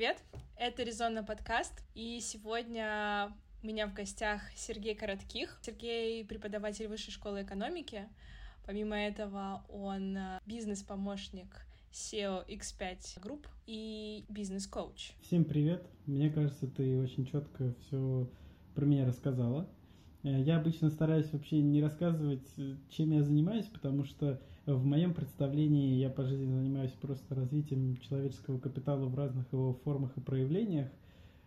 Привет! Это Резонно подкаст, и сегодня у меня в гостях Сергей Коротких. Сергей — преподаватель Высшей школы экономики. Помимо этого, он бизнес-помощник SEO X5 Group и бизнес-коуч. Всем привет! Мне кажется, ты очень четко все про меня рассказала. Э, я обычно стараюсь вообще не рассказывать, чем я занимаюсь, потому что в моем представлении я по жизни занимаюсь просто развитием человеческого капитала в разных его формах и проявлениях,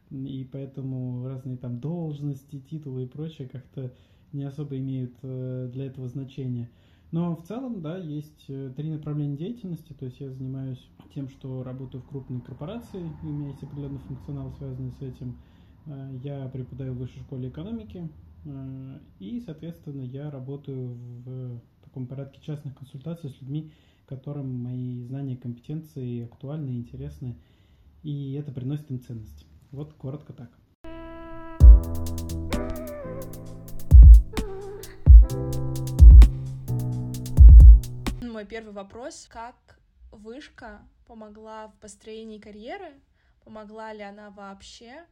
и поэтому разные там должности, титулы и прочее как-то не особо имеют э, для этого значения. Но в целом, да, есть э, три направления деятельности. То есть я занимаюсь тем, что работаю в крупной корпорации, и у меня есть определенный функционал, связанный с этим. Э, я преподаю в высшей школе экономики, и, соответственно, я работаю в таком порядке частных консультаций с людьми, которым мои знания и компетенции актуальны и интересны, и это приносит им ценность. Вот коротко так. Мой первый вопрос. Как вышка помогла в построении карьеры? Помогла ли она вообще?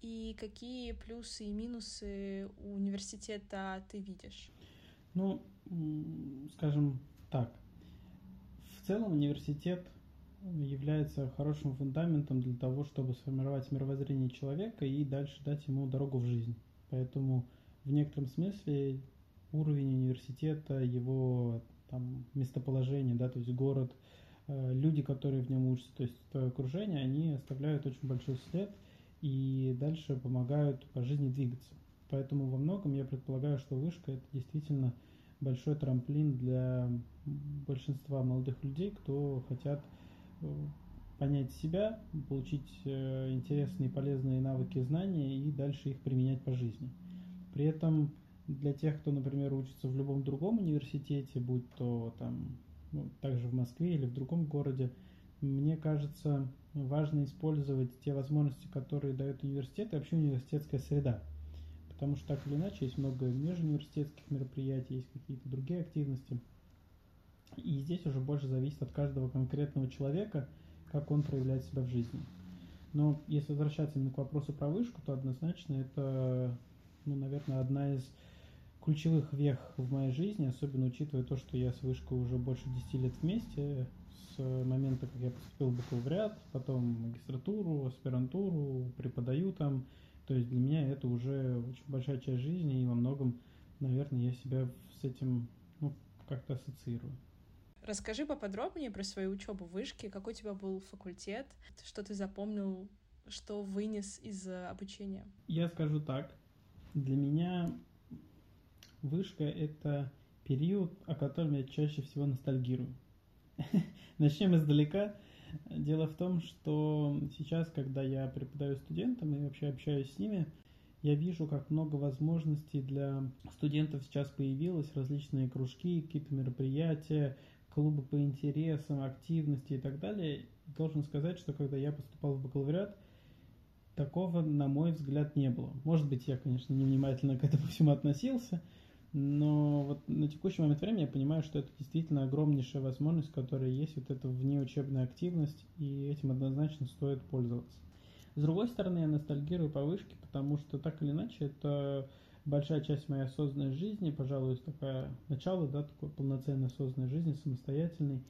И какие плюсы и минусы у университета ты видишь? Ну, скажем так, в целом университет является хорошим фундаментом для того, чтобы сформировать мировоззрение человека и дальше дать ему дорогу в жизнь. Поэтому в некотором смысле уровень университета, его там, местоположение, да, то есть город, э, люди, которые в нем учатся, то есть твое окружение, они оставляют очень большой след и дальше помогают по жизни двигаться. Поэтому во многом я предполагаю, что вышка это действительно большой трамплин для большинства молодых людей, кто хотят э, понять себя, получить э, интересные и полезные навыки и знания и дальше их применять по жизни. При этом для тех, кто, например, учится в любом другом университете, будь то там ну, также в Москве или в другом городе, мне кажется, важно использовать те возможности, которые дает университет и вообще университетская среда. Потому что так или иначе есть много межуниверситетских мероприятий, есть какие-то другие активности. И здесь уже больше зависит от каждого конкретного человека, как он проявляет себя в жизни. Но если возвращаться именно к вопросу про вышку, то однозначно это, ну, наверное, одна из ключевых вех в моей жизни, особенно учитывая то, что я с вышкой уже больше 10 лет вместе, с момента, как я поступил в бакалавриат, потом магистратуру, аспирантуру, преподаю там. То есть для меня это уже очень большая часть жизни, и во многом, наверное, я себя с этим ну, как-то ассоциирую. Расскажи поподробнее про свою учебу в вышке, какой у тебя был факультет, что ты запомнил, что вынес из обучения. Я скажу так. Для меня вышка — это период, о котором я чаще всего ностальгирую. Начнем издалека. Дело в том, что сейчас, когда я преподаю студентам и вообще общаюсь с ними, я вижу, как много возможностей для студентов сейчас появилось, различные кружки, какие-то мероприятия, клубы по интересам, активности и так далее. Должен сказать, что когда я поступал в бакалавриат, такого, на мой взгляд, не было. Может быть, я, конечно, невнимательно к этому всему относился, но вот на текущий момент времени я понимаю, что это действительно огромнейшая возможность, которая есть, вот эта внеучебная активность, и этим однозначно стоит пользоваться. С другой стороны, я ностальгирую по вышке, потому что так или иначе это большая часть моей осознанной жизни, пожалуй, такая начало, да, такой полноценной осознанной жизни, самостоятельной,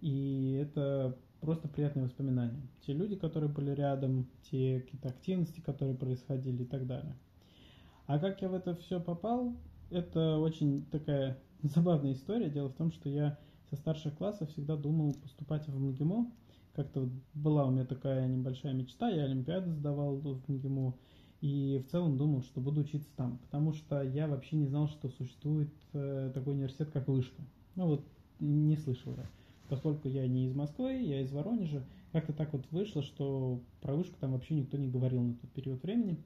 и это просто приятные воспоминания. Те люди, которые были рядом, те какие-то активности, которые происходили и так далее. А как я в это все попал, это очень такая забавная история. Дело в том, что я со старших классов всегда думал поступать в МГИМО. Как-то была у меня такая небольшая мечта, я Олимпиады сдавал в МГИМО, и в целом думал, что буду учиться там, потому что я вообще не знал, что существует э, такой университет, как Вышка. Ну вот, не слышал я. Поскольку я не из Москвы, я из Воронежа, как-то так вот вышло, что про Вышку там вообще никто не говорил на тот период времени.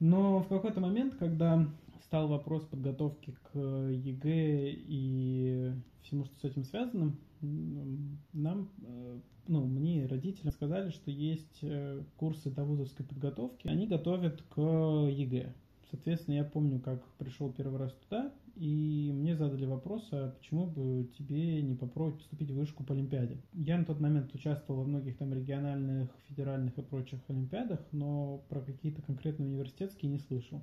Но в какой-то момент, когда стал вопрос подготовки к ЕГЭ и всему, что с этим связано, нам, э, ну, мне родители сказали, что есть э, курсы довузовской подготовки, они готовят к ЕГЭ. Соответственно, я помню, как пришел первый раз туда, и мне задали вопрос, а почему бы тебе не попробовать поступить в вышку по Олимпиаде? Я на тот момент участвовал во многих там региональных, федеральных и прочих Олимпиадах, но про какие-то конкретные университетские не слышал.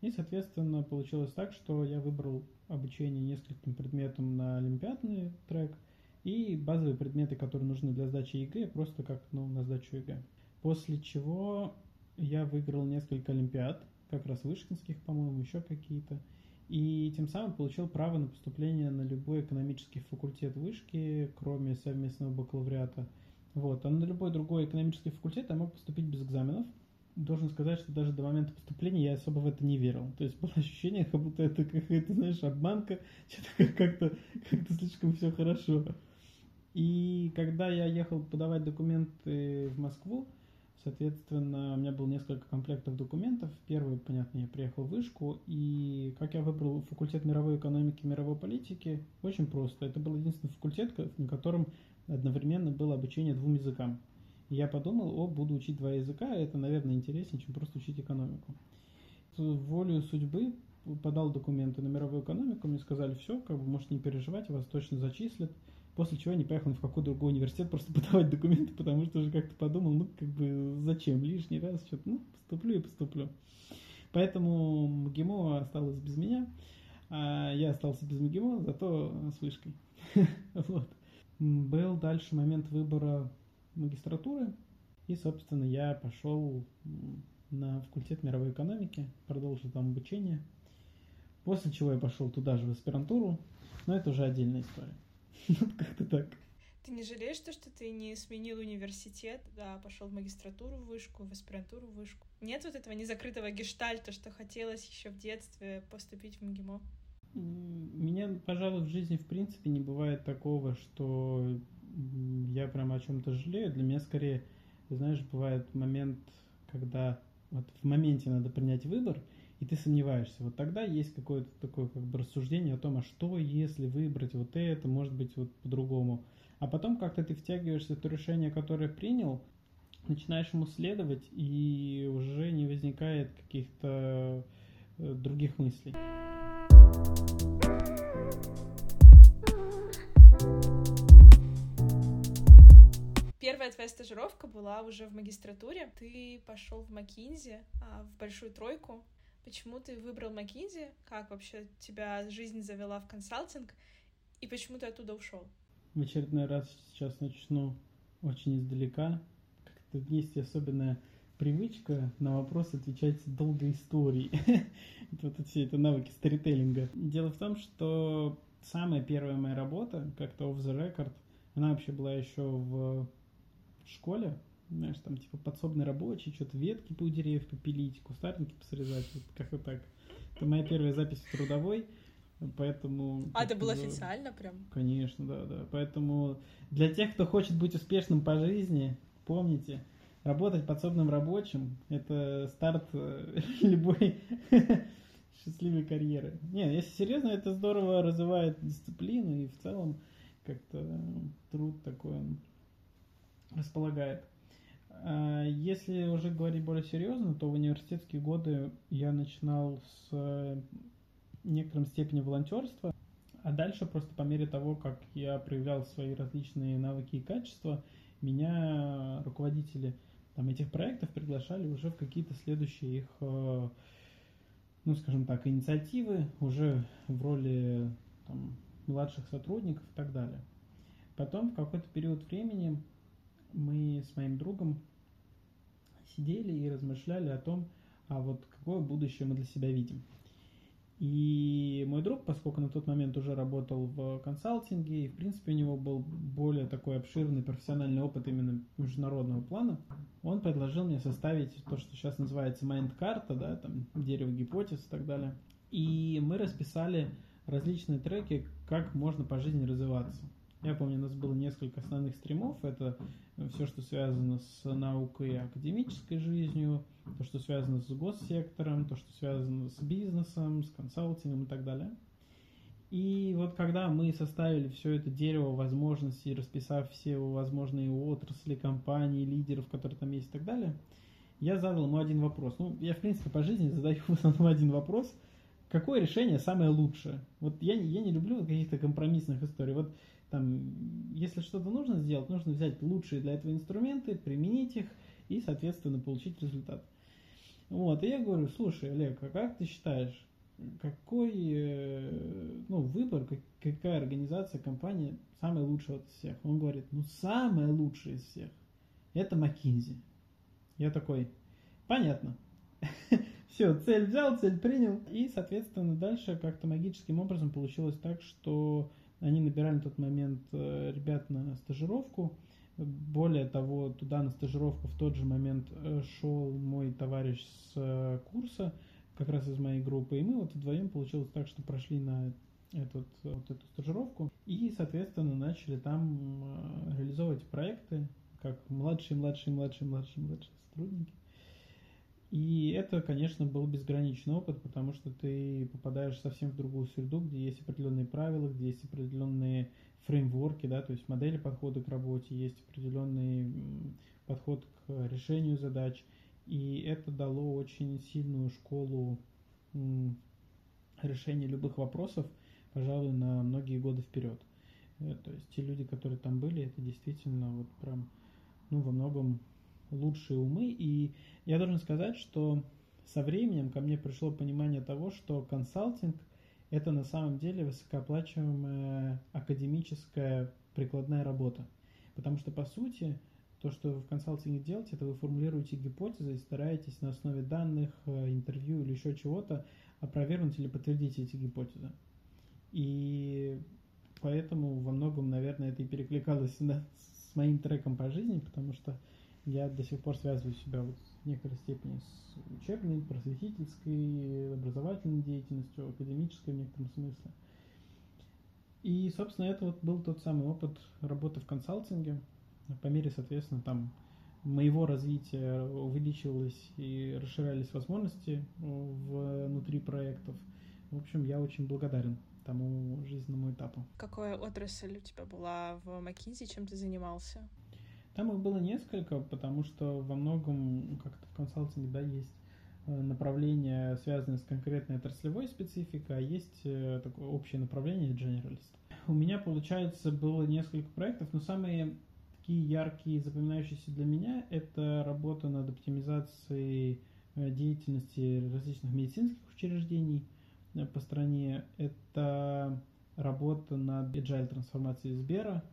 И, соответственно, получилось так, что я выбрал обучение нескольким предметам на олимпиадный трек и базовые предметы, которые нужны для сдачи ЕГЭ, просто как ну, на сдачу ЕГЭ. После чего я выиграл несколько олимпиад, как раз вышкинских, по-моему, еще какие-то. И тем самым получил право на поступление на любой экономический факультет вышки, кроме совместного бакалавриата. Вот. А на любой другой экономический факультет я мог поступить без экзаменов. Должен сказать, что даже до момента поступления я особо в это не верил. То есть было ощущение, как будто это какая-то, знаешь, обманка, что-то как-то как слишком все хорошо. И когда я ехал подавать документы в Москву, Соответственно, у меня было несколько комплектов документов. Первый, понятно, я приехал в Вышку, и как я выбрал факультет мировой экономики и мировой политики, очень просто. Это был единственный факультет, на котором одновременно было обучение двум языкам. Я подумал, о, буду учить два языка, это, наверное, интереснее, чем просто учить экономику. Волю судьбы подал документы на мировую экономику, мне сказали, все, как бы можете не переживать, вас точно зачислят. После чего я не поехал ни в какой другой университет просто подавать документы, потому что уже как-то подумал, ну, как бы, зачем лишний раз что-то, ну, поступлю и поступлю. Поэтому МГИМО осталось без меня, а я остался без МГИМО, зато с вышкой. вот. Был дальше момент выбора магистратуры, и, собственно, я пошел на факультет мировой экономики, продолжил там обучение, после чего я пошел туда же в аспирантуру, но это уже отдельная история. Вот как-то так. Ты не жалеешь то, что ты не сменил университет, да, пошел в магистратуру в вышку, в аспирантуру в вышку? Нет вот этого незакрытого гештальта, что хотелось еще в детстве поступить в МГИМО? Меня, пожалуй, в жизни в принципе не бывает такого, что я прям о чем-то жалею. Для меня скорее, знаешь, бывает момент, когда вот в моменте надо принять выбор, и ты сомневаешься. Вот тогда есть какое-то такое как бы рассуждение о том, а что если выбрать вот это, может быть вот по-другому. А потом как-то ты втягиваешься в то решение, которое принял, начинаешь ему следовать, и уже не возникает каких-то э, других мыслей. Первая твоя стажировка была уже в магистратуре. Ты пошел в Макинзи, а, в большую тройку. Почему ты выбрал McKinsey? Как вообще тебя жизнь завела в консалтинг? И почему ты оттуда ушел? В очередной раз сейчас начну очень издалека. Как-то есть особенная привычка на вопрос отвечать долгой историей. вот все это навыки сторителлинга. Дело в том, что самая первая моя работа, как-то off the record, она вообще была еще в школе, знаешь, там типа подсобный рабочий, что-то ветки по деревьев попилить, кустарники посрезать, вот как-то так. Это моя первая запись в трудовой, поэтому... А, это было официально прям? Конечно, да, да. Поэтому для тех, кто хочет быть успешным по жизни, помните, работать подсобным рабочим – это старт э, любой счастливой карьеры. Не, если серьезно, это здорово развивает дисциплину и в целом как-то труд такой он располагает. А, если уже говорить более серьезно, то в университетские годы я начинал с э, некоторым степени волонтерства, а дальше просто по мере того, как я проявлял свои различные навыки и качества, меня руководители там, этих проектов приглашали уже в какие-то следующие их, э, ну, скажем так, инициативы, уже в роли там, младших сотрудников и так далее. Потом в какой-то период времени мы с моим другом сидели и размышляли о том, а вот какое будущее мы для себя видим. И мой друг, поскольку на тот момент уже работал в консалтинге, и в принципе у него был более такой обширный профессиональный опыт именно международного плана, он предложил мне составить то, что сейчас называется майнд-карта, да, там дерево гипотез и так далее. И мы расписали различные треки, как можно по жизни развиваться. Я помню, у нас было несколько основных стримов. Это все, что связано с наукой и академической жизнью, то, что связано с госсектором, то, что связано с бизнесом, с консалтингом и так далее. И вот когда мы составили все это дерево возможностей, расписав все возможные отрасли, компании, лидеров, которые там есть и так далее, я задал ему один вопрос. Ну, я, в принципе, по жизни задаю в основном один вопрос. Какое решение самое лучшее? Вот я, я не люблю каких-то компромиссных историй. Вот там, если что-то нужно сделать, нужно взять лучшие для этого инструменты, применить их и, соответственно, получить результат. Вот, и я говорю, слушай, Олег, а как ты считаешь, какой э, ну, выбор, какая организация, компания самая лучшая от всех? Он говорит, ну, самая лучшая из всех – это McKinsey. Я такой, понятно. Все, цель взял, цель принял. И, соответственно, дальше как-то магическим образом получилось так, что они набирали на тот момент э, ребят на стажировку. Более того, туда на стажировку в тот же момент э, шел мой товарищ с э, курса, как раз из моей группы. И мы вот вдвоем получилось так, что прошли на этот, вот эту стажировку и, соответственно, начали там реализовывать проекты, как младшие, младшие, младшие, младшие, младшие сотрудники. И это, конечно, был безграничный опыт, потому что ты попадаешь совсем в другую среду, где есть определенные правила, где есть определенные фреймворки, да, то есть модели подхода к работе, есть определенный подход к решению задач. И это дало очень сильную школу решения любых вопросов, пожалуй, на многие годы вперед. Э, то есть те люди, которые там были, это действительно вот прям, ну, во многом лучшие умы. И я должен сказать, что со временем ко мне пришло понимание того, что консалтинг – это на самом деле высокооплачиваемая академическая прикладная работа. Потому что, по сути, то, что вы в консалтинге делаете, это вы формулируете гипотезы и стараетесь на основе данных, э, интервью или еще чего-то опровергнуть или подтвердить эти гипотезы. И поэтому во многом, наверное, это и перекликалось да, с моим треком по жизни, потому что я до сих пор связываю себя вот в некоторой степени с учебной, просветительской, образовательной деятельностью, академической в некотором смысле. И, собственно, это вот был тот самый опыт работы в консалтинге. По мере, соответственно, там моего развития увеличивалось и расширялись возможности внутри проектов. В общем, я очень благодарен тому жизненному этапу. Какая отрасль у тебя была в McKinsey, чем ты занимался? Там их было несколько, потому что во многом, как-то в консалтинге, да, есть э, направления, связанные с конкретной отраслевой спецификой, а есть э, такое общее направление generalist. У меня, получается, было несколько проектов, но самые такие яркие, запоминающиеся для меня, это работа над оптимизацией э, деятельности различных медицинских учреждений по стране. Это работа над agile трансформацией Сбера –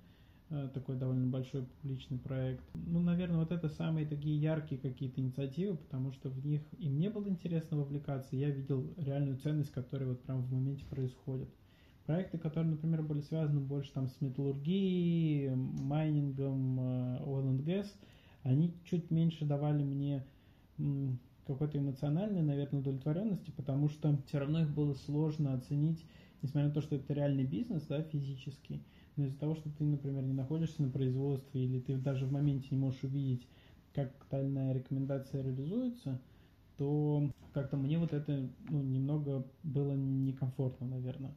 такой довольно большой публичный проект. Ну, наверное, вот это самые такие яркие какие-то инициативы, потому что в них и мне было интересно вовлекаться, я видел реальную ценность, которая вот прямо в моменте происходит. Проекты, которые, например, были связаны больше там с металлургией, майнингом, э, oil and gas, они чуть меньше давали мне какой-то эмоциональной, наверное, удовлетворенности, потому что все равно их было сложно оценить, несмотря на то, что это реальный бизнес, да, физический, но из-за того, что ты, например, не находишься на производстве, или ты даже в моменте не можешь увидеть, как тайная рекомендация реализуется, то как-то мне вот это ну, немного было некомфортно, наверное,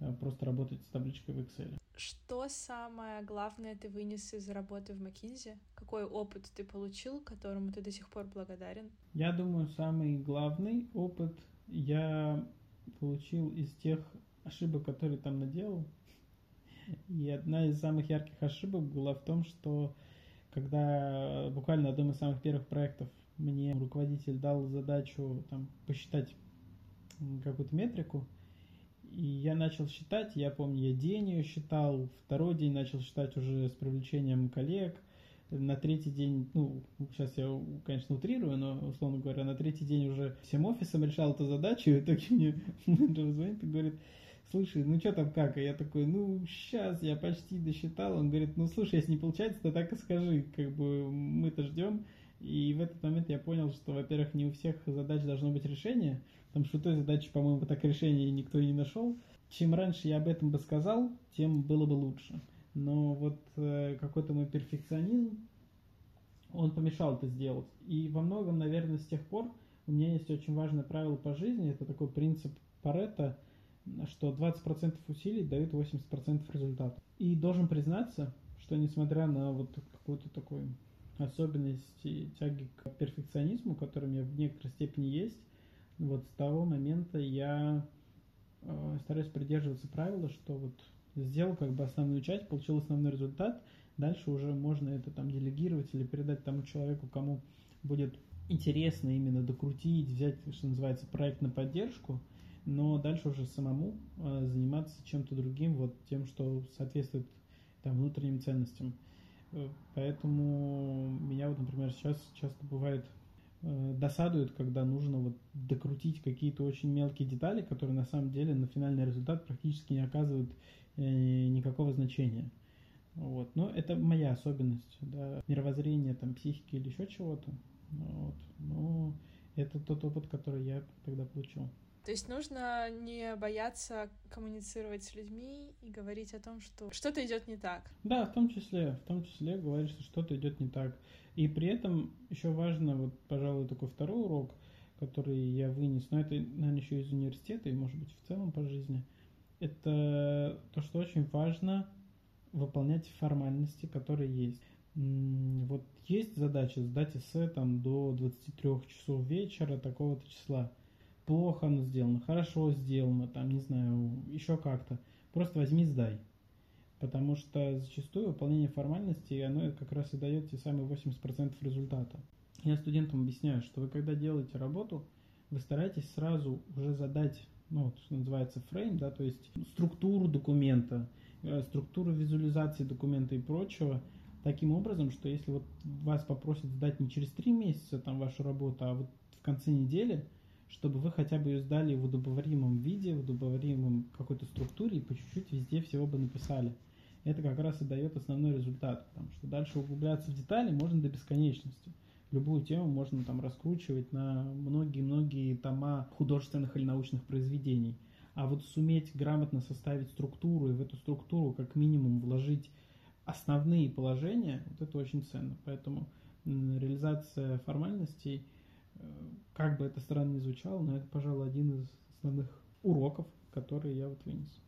э, просто работать с табличкой в Excel. Что самое главное ты вынес из работы в McKinsey? Какой опыт ты получил, которому ты до сих пор благодарен? Я думаю, самый главный опыт я получил из тех ошибок, которые там наделал. И одна из самых ярких ошибок была в том, что когда буквально одном из самых первых проектов мне руководитель дал задачу там, посчитать какую-то метрику, и я начал считать, я помню, я день ее считал, второй день начал считать уже с привлечением коллег, на третий день, ну, сейчас я, конечно, утрирую, но, условно говоря, на третий день уже всем офисом решал эту задачу, и в итоге мне менеджер звонит и говорит, слушай, ну что там как? И я такой, ну, сейчас я почти досчитал. Он говорит, ну, слушай, если не получается, то так и скажи, как бы мы-то ждем. И в этот момент я понял, что, во-первых, не у всех задач должно быть решение, потому что той задачи, по-моему, так решения никто и не нашел. Чем раньше я об этом бы сказал, тем было бы лучше. Но вот э, какой-то мой перфекционизм, он помешал это сделать. И во многом, наверное, с тех пор у меня есть очень важное правило по жизни, это такой принцип Паретта – что 20% усилий дают 80% результата. И должен признаться, что несмотря на вот какой-то такой особенности тяги к перфекционизму, который у меня в некоторой степени есть, вот с того момента я э, стараюсь придерживаться правила, что вот сделал как бы основную часть, получил основной результат, дальше уже можно это там делегировать или передать тому человеку, кому будет интересно именно докрутить, взять, что называется, проект на поддержку, но дальше уже самому э, заниматься чем-то другим, вот тем, что соответствует там, внутренним ценностям. Э, поэтому меня вот, например, сейчас часто бывает э, досадует, когда нужно вот докрутить какие-то очень мелкие детали, которые на самом деле на финальный результат практически не оказывают никакого значения. Вот. Но это моя особенность, да, мировоззрение, там, психики или еще чего-то. Вот. Но это тот опыт, который я тогда получил. То есть нужно не бояться коммуницировать с людьми и говорить о том, что что-то идет не так. Да, в том числе, в том числе говорить, что что-то идет не так. И при этом еще важно, вот, пожалуй, такой второй урок, который я вынес, но это, наверное, еще из университета и, может быть, в целом по жизни, это то, что очень важно выполнять формальности, которые есть. Вот есть задача сдать эссе там до 23 часов вечера такого-то числа плохо оно сделано, хорошо сделано, там, не знаю, еще как-то. Просто возьми, сдай. Потому что зачастую выполнение формальностей, оно как раз и дает те самые 80% результата. Я студентам объясняю, что вы когда делаете работу, вы стараетесь сразу уже задать, ну, что называется, фрейм, да, то есть структуру документа, э, структуру визуализации документа и прочего, таким образом, что если вот вас попросят сдать не через три месяца там вашу работу, а вот в конце недели – чтобы вы хотя бы ее сдали в удобоваримом виде, в удобоваримом какой-то структуре и по чуть-чуть везде всего бы написали. Это как раз и дает основной результат, потому что дальше углубляться в детали можно до бесконечности. Любую тему можно там раскручивать на многие-многие тома художественных или научных произведений. А вот суметь грамотно составить структуру и в эту структуру как минимум вложить основные положения, вот это очень ценно. Поэтому реализация формальностей – как бы это странно ни звучало, но это, пожалуй, один из основных уроков, которые я вот вынес.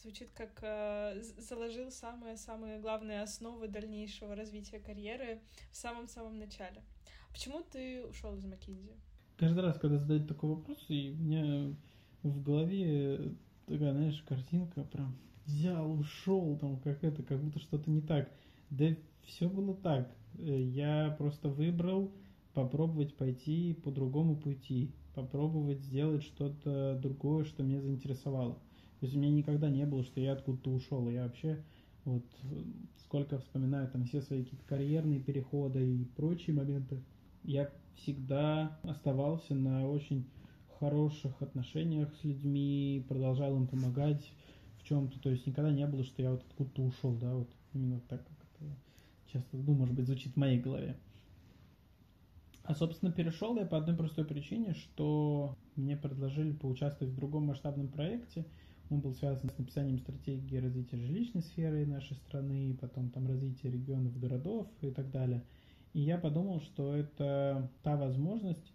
Звучит как э, заложил самые-самые главные основы дальнейшего развития карьеры в самом-самом начале. Почему ты ушел из Маккинзи? Каждый раз, когда задают такой вопрос, и у меня в голове такая, знаешь, картинка прям взял, ушел, там как это, как будто что-то не так. Да все было так. Э, я просто выбрал попробовать пойти по другому пути, попробовать сделать что-то другое, что меня заинтересовало. То есть у меня никогда не было, что я откуда-то ушел. Я вообще вот сколько вспоминаю там все свои какие-то карьерные переходы и прочие моменты, я всегда оставался на очень хороших отношениях с людьми, продолжал им помогать в чем-то. То есть никогда не было, что я вот откуда-то ушел, да, вот именно так, как это часто, ну, может быть, звучит в моей голове. А, собственно, перешел я по одной простой причине, что мне предложили поучаствовать в другом масштабном проекте. Он был связан с написанием стратегии развития жилищной сферы нашей страны, потом там развития регионов, городов и так далее. И я подумал, что это та возможность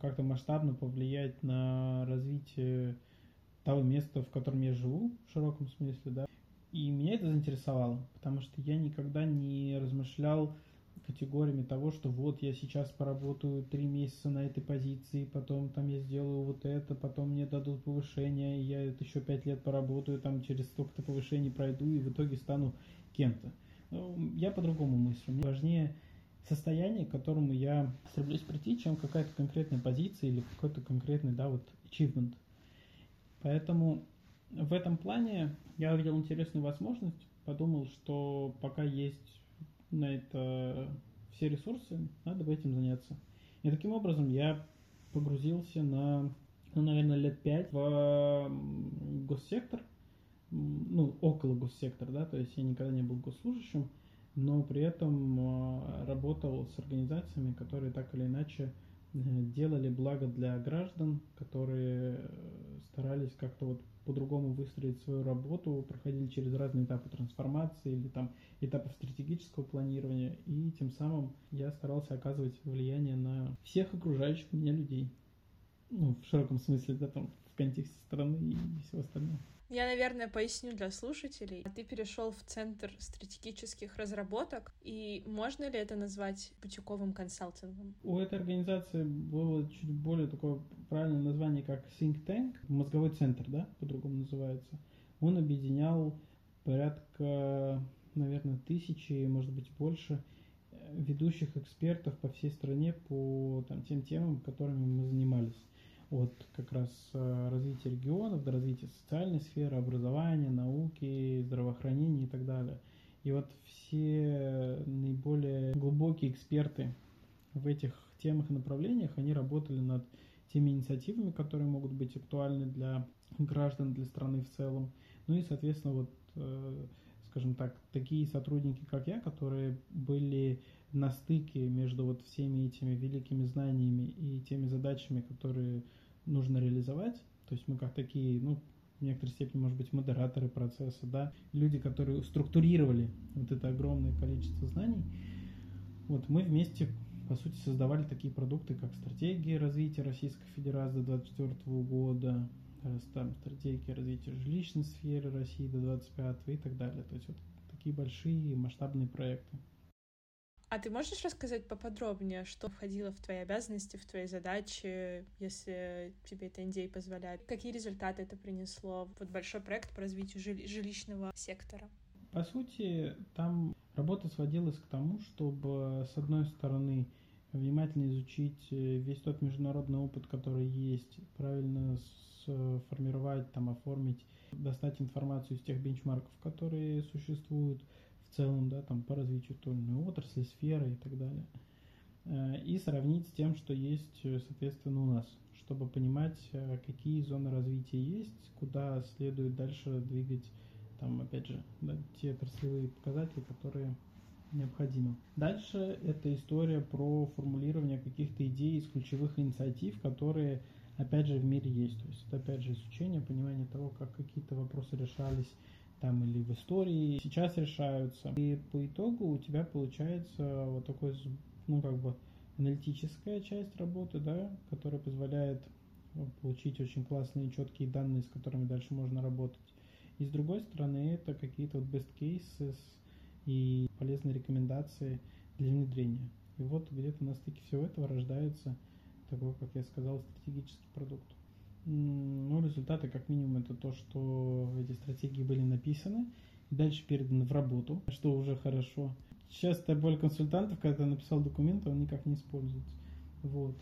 как-то масштабно повлиять на развитие того места, в котором я живу, в широком смысле, да. И меня это заинтересовало, потому что я никогда не размышлял категориями того, что вот я сейчас поработаю три месяца на этой позиции, потом там я сделаю вот это, потом мне дадут повышение, я это еще пять лет поработаю, там через столько-то повышений пройду и в итоге стану кем-то. Ну, я по-другому мыслю. Мне важнее состояние, к которому я стремлюсь прийти, чем какая-то конкретная позиция или какой-то конкретный, да, вот achievement. Поэтому в этом плане я увидел интересную возможность, подумал, что пока есть на это все ресурсы, надо бы этим заняться. И таким образом я погрузился на, ну, наверное, лет пять в госсектор, ну, около госсектора, да, то есть я никогда не был госслужащим, но при этом а, работал с организациями, которые так или иначе делали благо для граждан, которые э, старались как-то вот по-другому выстроить свою работу, проходили через разные этапы трансформации или там этапов стратегического планирования, и тем самым я старался оказывать влияние на всех окружающих меня людей. Ну, в широком смысле, да, там, в контексте страны и всего остального. Я, наверное, поясню для слушателей. Ты перешел в Центр стратегических разработок, и можно ли это назвать бутиковым консалтингом? У этой организации было чуть более такое правильное название, как Think Tank, мозговой центр, да, по-другому называется. Он объединял порядка, наверное, тысячи, может быть, больше ведущих экспертов по всей стране по там, тем темам, которыми мы занимались от как раз э, развития регионов до развития социальной сферы, образования, науки, здравоохранения и так далее. И вот все наиболее глубокие эксперты в этих темах и направлениях, они работали над теми инициативами, которые могут быть актуальны для граждан, для страны в целом. Ну и, соответственно, вот, э, скажем так, такие сотрудники, как я, которые были на стыке между вот всеми этими великими знаниями и теми задачами, которые нужно реализовать. То есть мы как такие, ну, в некоторой степени, может быть, модераторы процесса, да, люди, которые структурировали вот это огромное количество знаний. Вот мы вместе, по сути, создавали такие продукты, как стратегия развития Российской Федерации до 2024 года, там стратегия развития жилищной сферы России до 2025 и так далее. То есть вот такие большие масштабные проекты. А ты можешь рассказать поподробнее, что входило в твои обязанности, в твои задачи, если тебе это NDA позволяет? Какие результаты это принесло? Вот большой проект по развитию жилищного сектора. По сути, там работа сводилась к тому, чтобы, с одной стороны, внимательно изучить э, весь тот международный опыт, который есть, правильно сформировать, там, оформить, достать информацию из тех бенчмарков, которые существуют, в целом, да, там по развитию той или иной отрасли, сферы и так далее. Э, и сравнить с тем, что есть, э, соответственно, у нас, чтобы понимать, э, какие зоны развития есть, куда следует дальше двигать, там, опять же, да, те отраслевые показатели, которые необходимы. Дальше это история про формулирование каких-то идей из ключевых инициатив, которые, опять же, в мире есть. То есть это, опять же, изучение, понимание того, как какие-то вопросы решались там или в истории сейчас решаются. И по итогу у тебя получается вот такой, ну, как бы аналитическая часть работы, да, которая позволяет ну, получить очень классные четкие данные, с которыми дальше можно работать. И с другой стороны, это какие-то вот best cases и полезные рекомендации для внедрения. И вот где-то на стыке всего этого рождается такой, как я сказал, стратегический продукт. Ну, результаты, как минимум, это то, что эти стратегии были написаны дальше переданы в работу, что уже хорошо. Частая боль консультантов, когда написал документ, он никак не используется. Вот.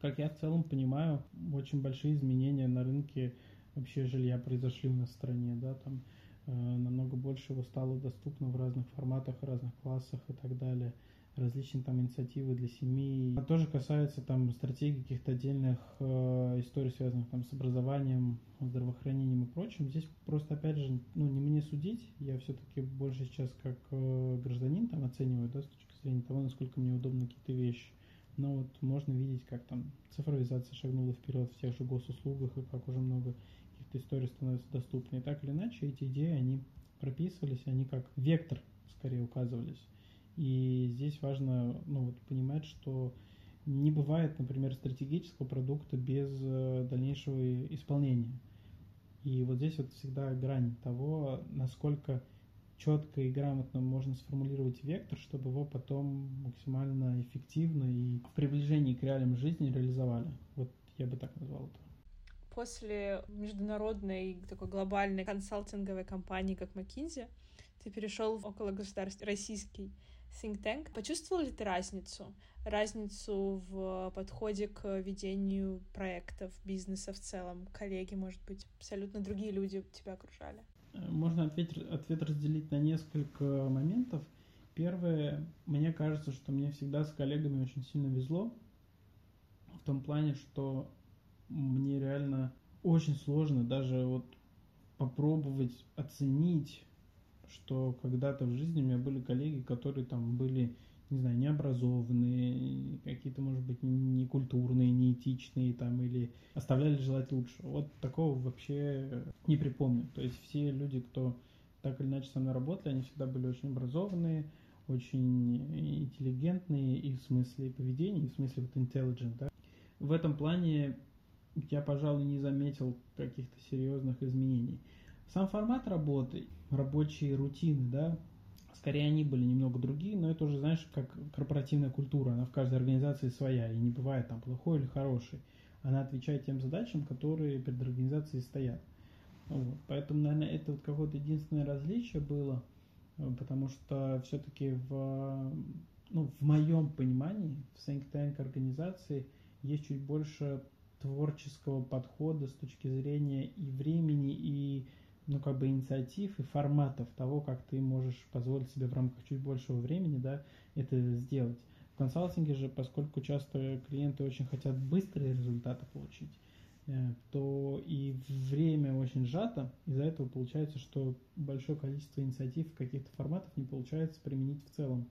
Как я в целом понимаю, очень большие изменения на рынке вообще жилья произошли у нас в стране, да, там э, намного больше его стало доступно в разных форматах, разных классах и так далее различные там инициативы для семей. Это тоже касается там стратегий каких-то отдельных э, историй, связанных там с образованием, здравоохранением и прочим. Здесь просто, опять же, ну, не мне судить, я все-таки больше сейчас как э, гражданин там оцениваю, да, с точки зрения того, насколько мне удобны какие-то вещи. Но вот можно видеть, как там цифровизация шагнула вперед в тех же госуслугах и как уже много каких-то историй становится доступны. И так или иначе, эти идеи, они прописывались, они как вектор скорее указывались. И здесь важно ну, вот, понимать, что не бывает, например, стратегического продукта без э, дальнейшего исполнения. И вот здесь вот всегда грань того, насколько четко и грамотно можно сформулировать вектор, чтобы его потом максимально эффективно и в приближении к реалиям жизни реализовали. Вот я бы так назвал это. После международной такой глобальной консалтинговой компании, как McKinsey, ты перешел в около государств российский think tank. Почувствовал ли ты разницу? Разницу в подходе к ведению проектов, бизнеса в целом? Коллеги, может быть, абсолютно другие люди тебя окружали? Можно ответ, ответ разделить на несколько моментов. Первое, мне кажется, что мне всегда с коллегами очень сильно везло. В том плане, что мне реально очень сложно даже вот попробовать оценить что когда-то в жизни у меня были коллеги, которые там были, не знаю, необразованные, какие-то, может быть, некультурные, неэтичные там, или оставляли желать лучше. Вот такого вообще не припомню. То есть все люди, кто так или иначе со мной работали, они всегда были очень образованные, очень интеллигентные и в смысле поведения, и в смысле вот intelligent, да. В этом плане я, пожалуй, не заметил каких-то серьезных изменений. Сам формат работы, рабочие рутины, да, скорее они были немного другие, но это уже, знаешь, как корпоративная культура, она в каждой организации своя, и не бывает там плохой или хороший. Она отвечает тем задачам, которые перед организацией стоят. Вот. Поэтому, наверное, это вот какое-то единственное различие было, э, потому что все-таки в, ну, в моем понимании в think tank организации есть чуть больше творческого подхода с точки зрения и времени, и ну, как бы инициатив и форматов того, как ты можешь позволить себе в рамках чуть большего времени, да, это сделать. В консалтинге же, поскольку часто клиенты очень хотят быстрые результаты получить, э, то и время очень сжато, из-за этого получается, что большое количество инициатив каких-то форматов не получается применить в целом.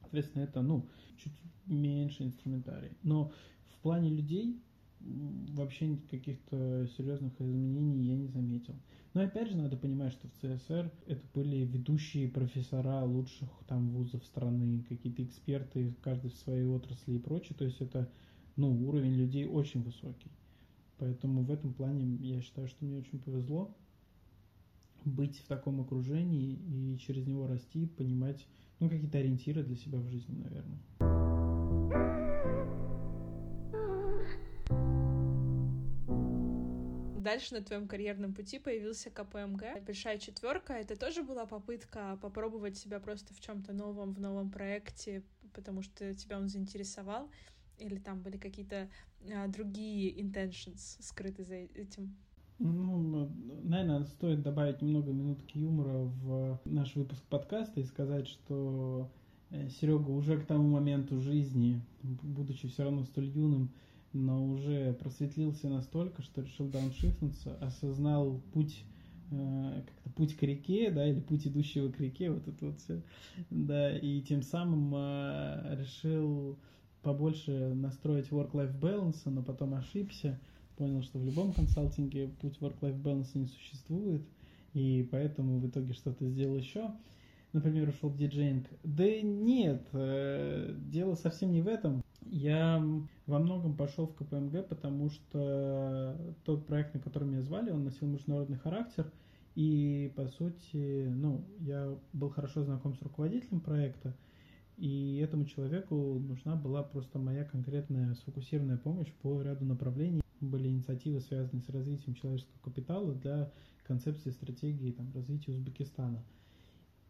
Соответственно, это, ну, чуть меньше инструментарий. Но в плане людей вообще каких-то серьезных изменений я не заметил. Но опять же надо понимать, что в ЦСР это были ведущие профессора лучших там вузов страны, какие-то эксперты, каждый в своей отрасли и прочее. То есть это ну, уровень людей очень высокий. Поэтому в этом плане я считаю, что мне очень повезло быть в таком окружении и через него расти, понимать ну, какие-то ориентиры для себя в жизни, наверное. Дальше на твоем карьерном пути появился КПМГ. Большая четверка. Это тоже была попытка попробовать себя просто в чем-то новом, в новом проекте, потому что тебя он заинтересовал? Или там были какие-то а, другие intentions скрыты за этим? Ну, наверное, стоит добавить немного минутки юмора в наш выпуск подкаста и сказать, что э, Серега уже к тому моменту жизни, будучи все равно столь юным, но уже просветлился настолько, что решил дауншифтнуться, осознал путь э, как-то путь к реке, да, или путь идущего к реке, вот это вот все, да, и тем самым э, решил побольше настроить work-life balance, но потом ошибся, понял, что в любом консалтинге путь work-life balance не существует, и поэтому в итоге что-то сделал еще, например, ушел в диджейнг. Да нет, э, дело совсем не в этом. Я во многом пошел в КПМГ, потому что тот проект, на который меня звали, он носил международный характер, и, по сути, ну, я был хорошо знаком с руководителем проекта, и этому человеку нужна была просто моя конкретная сфокусированная помощь по ряду направлений. Были инициативы, связанные с развитием человеческого капитала для концепции стратегии там, развития Узбекистана –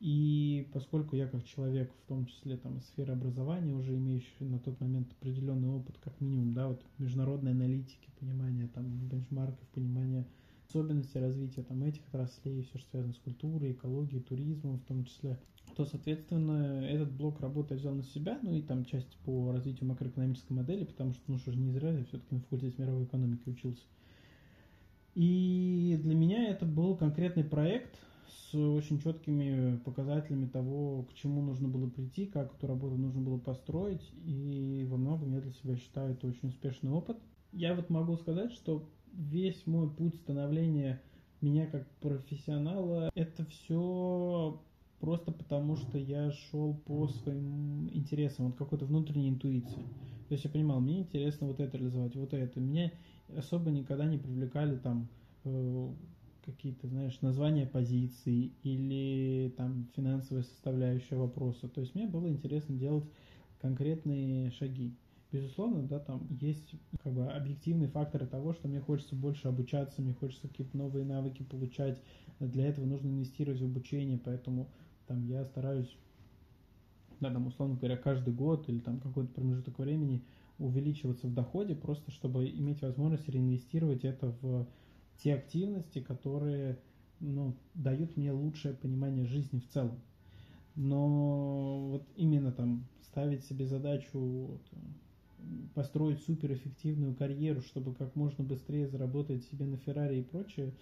и поскольку я как человек, в том числе там сферы образования, уже имеющий на тот момент определенный опыт, как минимум, да, вот международной аналитики, понимание там бенчмарков, понимание особенностей развития там этих отраслей, все, что связано с культурой, экологией, туризмом в том числе, то, соответственно, этот блок работы я взял на себя, ну и там часть по развитию макроэкономической модели, потому что, ну что же, не зря я все-таки на факультете мировой экономики учился. И для меня это был конкретный проект, с очень четкими показателями того, к чему нужно было прийти, как эту работу нужно было построить, и во многом я для себя считаю это очень успешный опыт. Я вот могу сказать, что весь мой путь становления меня как профессионала, это все просто потому, что я шел по своим интересам, вот какой-то внутренней интуиции. То есть я понимал, мне интересно вот это реализовать, вот это. Меня особо никогда не привлекали там э, какие-то, знаешь, названия позиций или там финансовая составляющая вопроса. То есть мне было интересно делать конкретные шаги. Безусловно, да, там есть как бы объективные факторы того, что мне хочется больше обучаться, мне хочется какие-то новые навыки получать. Для этого нужно инвестировать в обучение, поэтому там я стараюсь, да, там, условно говоря, каждый год или там какой-то промежуток времени увеличиваться в доходе, просто чтобы иметь возможность реинвестировать это в те активности, которые ну, дают мне лучшее понимание жизни в целом. Но вот именно там ставить себе задачу построить суперэффективную карьеру, чтобы как можно быстрее заработать себе на Феррари и прочее,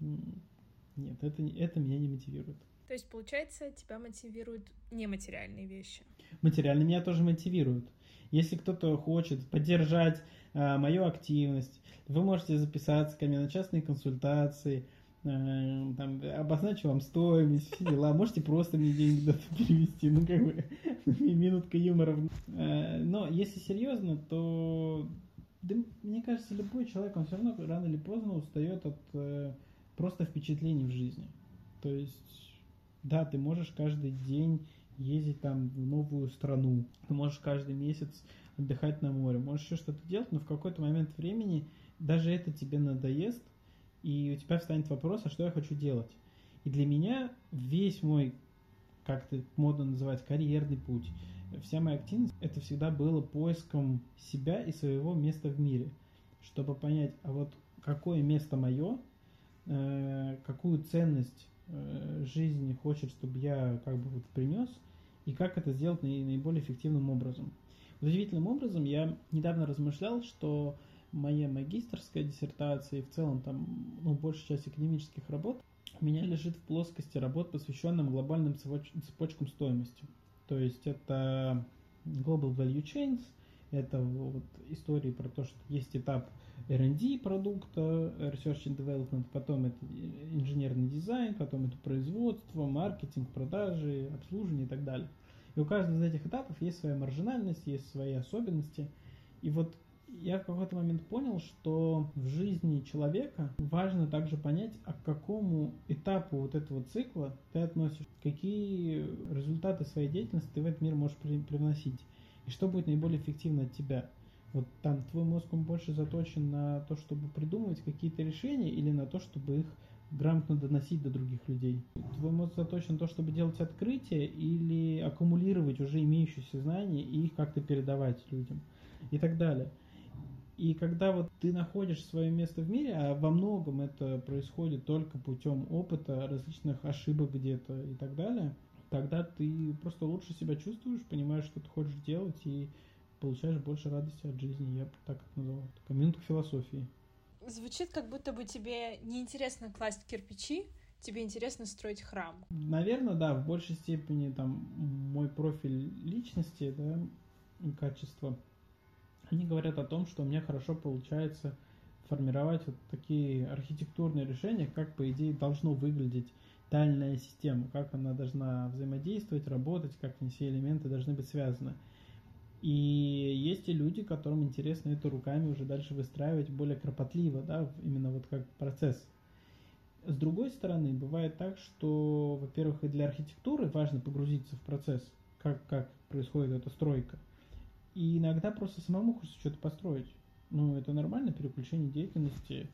нет, это, это меня не мотивирует. То есть, получается, тебя мотивируют нематериальные вещи? Материально меня тоже мотивируют. Если кто-то хочет поддержать э, мою активность, вы можете записаться ко мне на частные консультации, э, там, обозначу вам стоимость, все дела. Можете просто мне деньги перевести, ну как бы минутка юмора. Э, но если серьезно, то да, мне кажется, любой человек, он все равно рано или поздно устает от просто впечатлений в жизни. То есть, да, ты можешь каждый день ездить там в новую страну, ты можешь каждый месяц отдыхать на море, можешь еще что-то делать, но в какой-то момент времени даже это тебе надоест, и у тебя встанет вопрос, а что я хочу делать. И для меня весь мой, как это модно называть, карьерный путь, вся моя активность, это всегда было поиском себя и своего места в мире, чтобы понять, а вот какое место мое, э, какую ценность э, жизни хочет, чтобы я как бы вот принес, и как это сделать наиболее эффективным образом. Удивительным образом я недавно размышлял, что моя магистрская диссертация и в целом там, ну, большая часть академических работ у меня лежит в плоскости работ, посвященным глобальным цепочкам стоимости. То есть это Global Value Chains, это вот истории про то, что есть этап R&D продукта, Research and Development, потом это инженерный дизайн, потом это производство, маркетинг, продажи, обслуживание и так далее. И у каждого из этих этапов есть своя маржинальность, есть свои особенности. И вот я в какой-то момент понял, что в жизни человека важно также понять, а к какому этапу вот этого цикла ты относишь, какие результаты своей деятельности ты в этот мир можешь при привносить, и что будет наиболее эффективно от тебя. Вот там твой мозг, он больше заточен на то, чтобы придумывать какие-то решения или на то, чтобы их грамотно доносить до других людей. Твой мозг заточен на то, чтобы делать открытия или аккумулировать уже имеющиеся знания и их как-то передавать людям и так далее. И когда вот ты находишь свое место в мире, а во многом это происходит только путем опыта, различных ошибок где-то и так далее, тогда ты просто лучше себя чувствуешь, понимаешь, что ты хочешь делать и получаешь больше радости от жизни. Я бы так это назвал. Такая минутка философии. Звучит, как будто бы тебе неинтересно класть кирпичи, тебе интересно строить храм. Наверное, да, в большей степени там мой профиль личности, да, качество они говорят о том, что у меня хорошо получается формировать вот такие архитектурные решения, как, по идее, должно выглядеть тайная система, как она должна взаимодействовать, работать, как все элементы должны быть связаны. И есть и люди, которым интересно это руками уже дальше выстраивать более кропотливо, да, именно вот как процесс. С другой стороны, бывает так, что, во-первых, и для архитектуры важно погрузиться в процесс, как, как происходит эта стройка. И иногда просто самому хочется что-то построить. Ну, это нормально, переключение деятельности.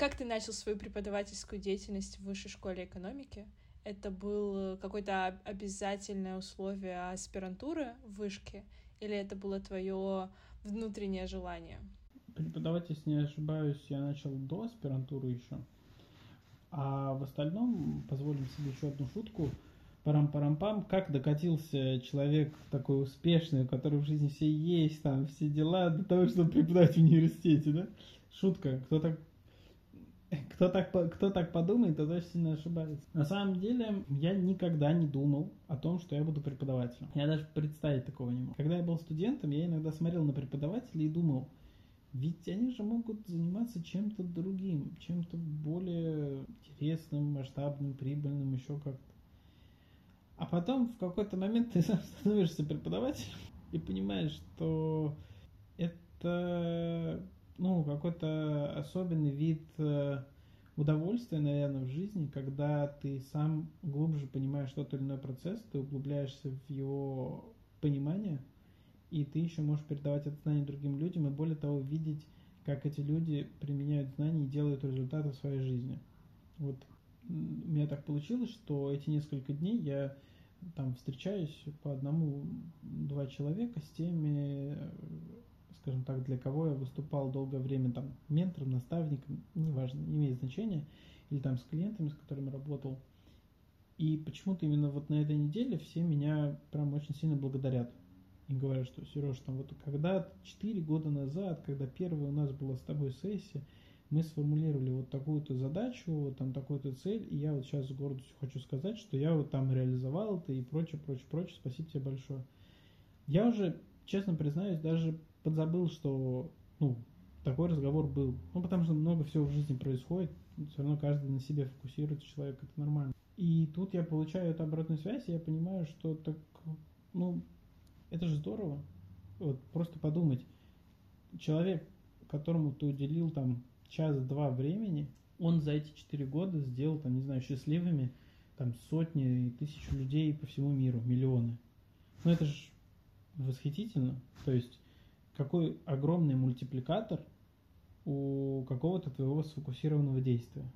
Как ты начал свою преподавательскую деятельность в высшей школе экономики? Это было какое-то обязательное условие аспирантуры в вышке? Или это было твое внутреннее желание? Преподавать, если не ошибаюсь, я начал до аспирантуры еще. А в остальном позволим себе еще одну шутку. Парам-парам-пам, как докатился человек такой успешный, у которого в жизни все есть, там, все дела, до того, чтобы преподавать в университете, да? Шутка. Кто так кто так, кто так подумает, то очень сильно ошибается. На самом деле, я никогда не думал о том, что я буду преподавателем. Я даже представить такого не мог. Когда я был студентом, я иногда смотрел на преподавателей и думал, ведь они же могут заниматься чем-то другим, чем-то более интересным, масштабным, прибыльным, еще как-то. А потом в какой-то момент ты сам становишься преподавателем и понимаешь, что это ну, какой-то особенный вид э, удовольствия, наверное, в жизни, когда ты сам глубже понимаешь тот или иной процесс, ты углубляешься в его понимание – и ты еще можешь передавать это знание другим людям, и более того, видеть, как эти люди применяют знания и делают результаты в своей жизни. Вот у меня так получилось, что эти несколько дней я там встречаюсь по одному-два человека с теми, скажем так, для кого я выступал долгое время там ментором, наставником, неважно, не имеет значения, или там с клиентами, с которыми работал. И почему-то именно вот на этой неделе все меня прям очень сильно благодарят и говорят, что Сереж, там вот когда 4 года назад, когда первая у нас была с тобой сессия, мы сформулировали вот такую-то задачу, вот там такую-то цель, и я вот сейчас с гордостью хочу сказать, что я вот там реализовал это и прочее, прочее, прочее. Спасибо тебе большое. Я уже, честно признаюсь, даже подзабыл, что, ну, такой разговор был. Ну, потому что много всего в жизни происходит, все равно каждый на себе фокусируется, человек, это нормально. И тут я получаю эту обратную связь, и я понимаю, что так, ну, это же здорово. Вот просто подумать. человек, которому ты уделил там час-два времени, он за эти четыре года сделал, там, не знаю, счастливыми там сотни и тысячи людей по всему миру, миллионы. Ну это же восхитительно. То есть какой огромный мультипликатор у какого-то твоего сфокусированного действия.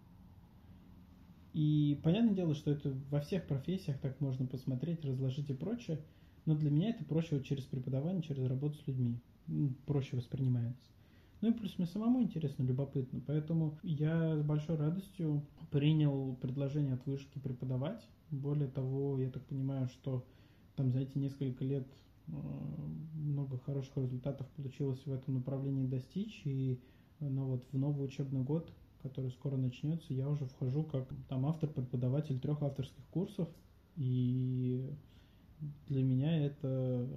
И понятное дело, что это во всех профессиях так можно посмотреть, разложить и прочее, но для меня это проще вот через преподавание, через работу с людьми. Проще воспринимается. Ну и плюс мне самому интересно, любопытно. Поэтому я с большой радостью принял предложение от вышки преподавать. Более того, я так понимаю, что там за эти несколько лет много хороших результатов получилось в этом направлении достичь. И ну, вот в новый учебный год, который скоро начнется, я уже вхожу как там автор-преподаватель трех авторских курсов. И для меня это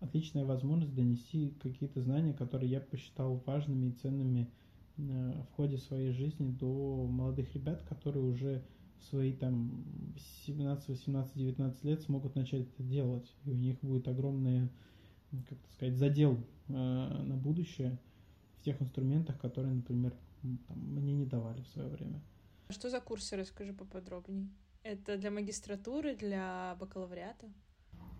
отличная возможность донести какие-то знания, которые я посчитал важными и ценными э, в ходе своей жизни до молодых ребят, которые уже в свои там 17, 18, 19 лет смогут начать это делать. И у них будет огромный, как сказать, задел э, на будущее в тех инструментах, которые, например, там, мне не давали в свое время. Что за курсы, расскажи поподробнее. Это для магистратуры, для бакалавриата?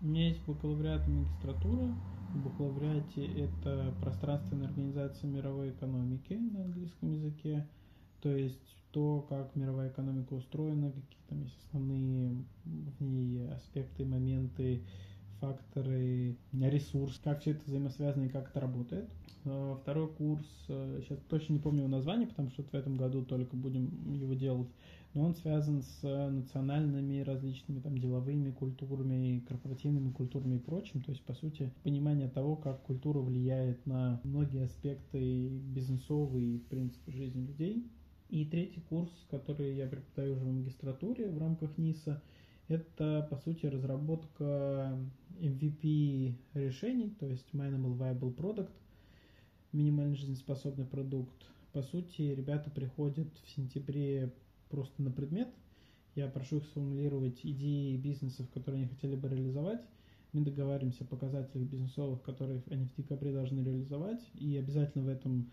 У меня есть бакалавриат и магистратура. В бакалавриате это пространственная организация мировой экономики на английском языке. То есть то, как мировая экономика устроена, какие там есть основные в ней аспекты, моменты, факторы, ресурс, как все это взаимосвязано и как это работает. А, второй курс, э, сейчас точно не помню его название, потому что в этом году только будем его делать но он связан с национальными различными там деловыми культурами, корпоративными культурами и прочим. То есть, по сути, понимание того, как культура влияет на многие аспекты бизнесовые и, в принципе, жизни людей. И третий курс, который я преподаю уже в магистратуре в рамках НИСа, это, по сути, разработка MVP решений, то есть Minimal Viable Product, минимально жизнеспособный продукт. По сути, ребята приходят в сентябре просто на предмет. Я прошу их сформулировать идеи бизнесов, которые они хотели бы реализовать. Мы договариваемся о показателях бизнесовых, которые они в декабре должны реализовать. И обязательно в этом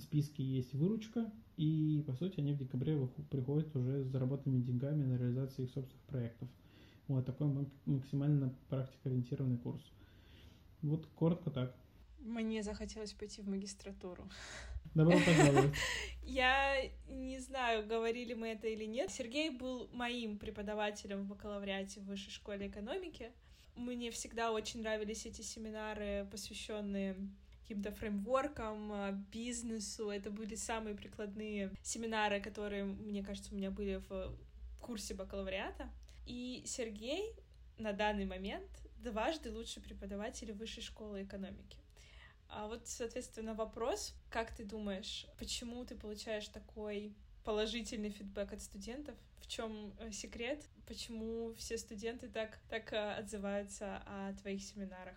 списке есть выручка. И, по сути, они в декабре приходят уже с заработанными деньгами на реализацию их собственных проектов. Вот такой максимально практикоориентированный курс. Вот коротко так. Мне захотелось пойти в магистратуру. Добро пожаловать. Я не знаю, говорили мы это или нет. Сергей был моим преподавателем в бакалавриате в высшей школе экономики. Мне всегда очень нравились эти семинары, посвященные каким-то фреймворкам, бизнесу. Это были самые прикладные семинары, которые, мне кажется, у меня были в курсе бакалавриата. И Сергей на данный момент дважды лучший преподаватель высшей школы экономики. А вот, соответственно, вопрос, как ты думаешь, почему ты получаешь такой положительный фидбэк от студентов? В чем э, секрет? Почему все студенты так, так э, отзываются о твоих семинарах?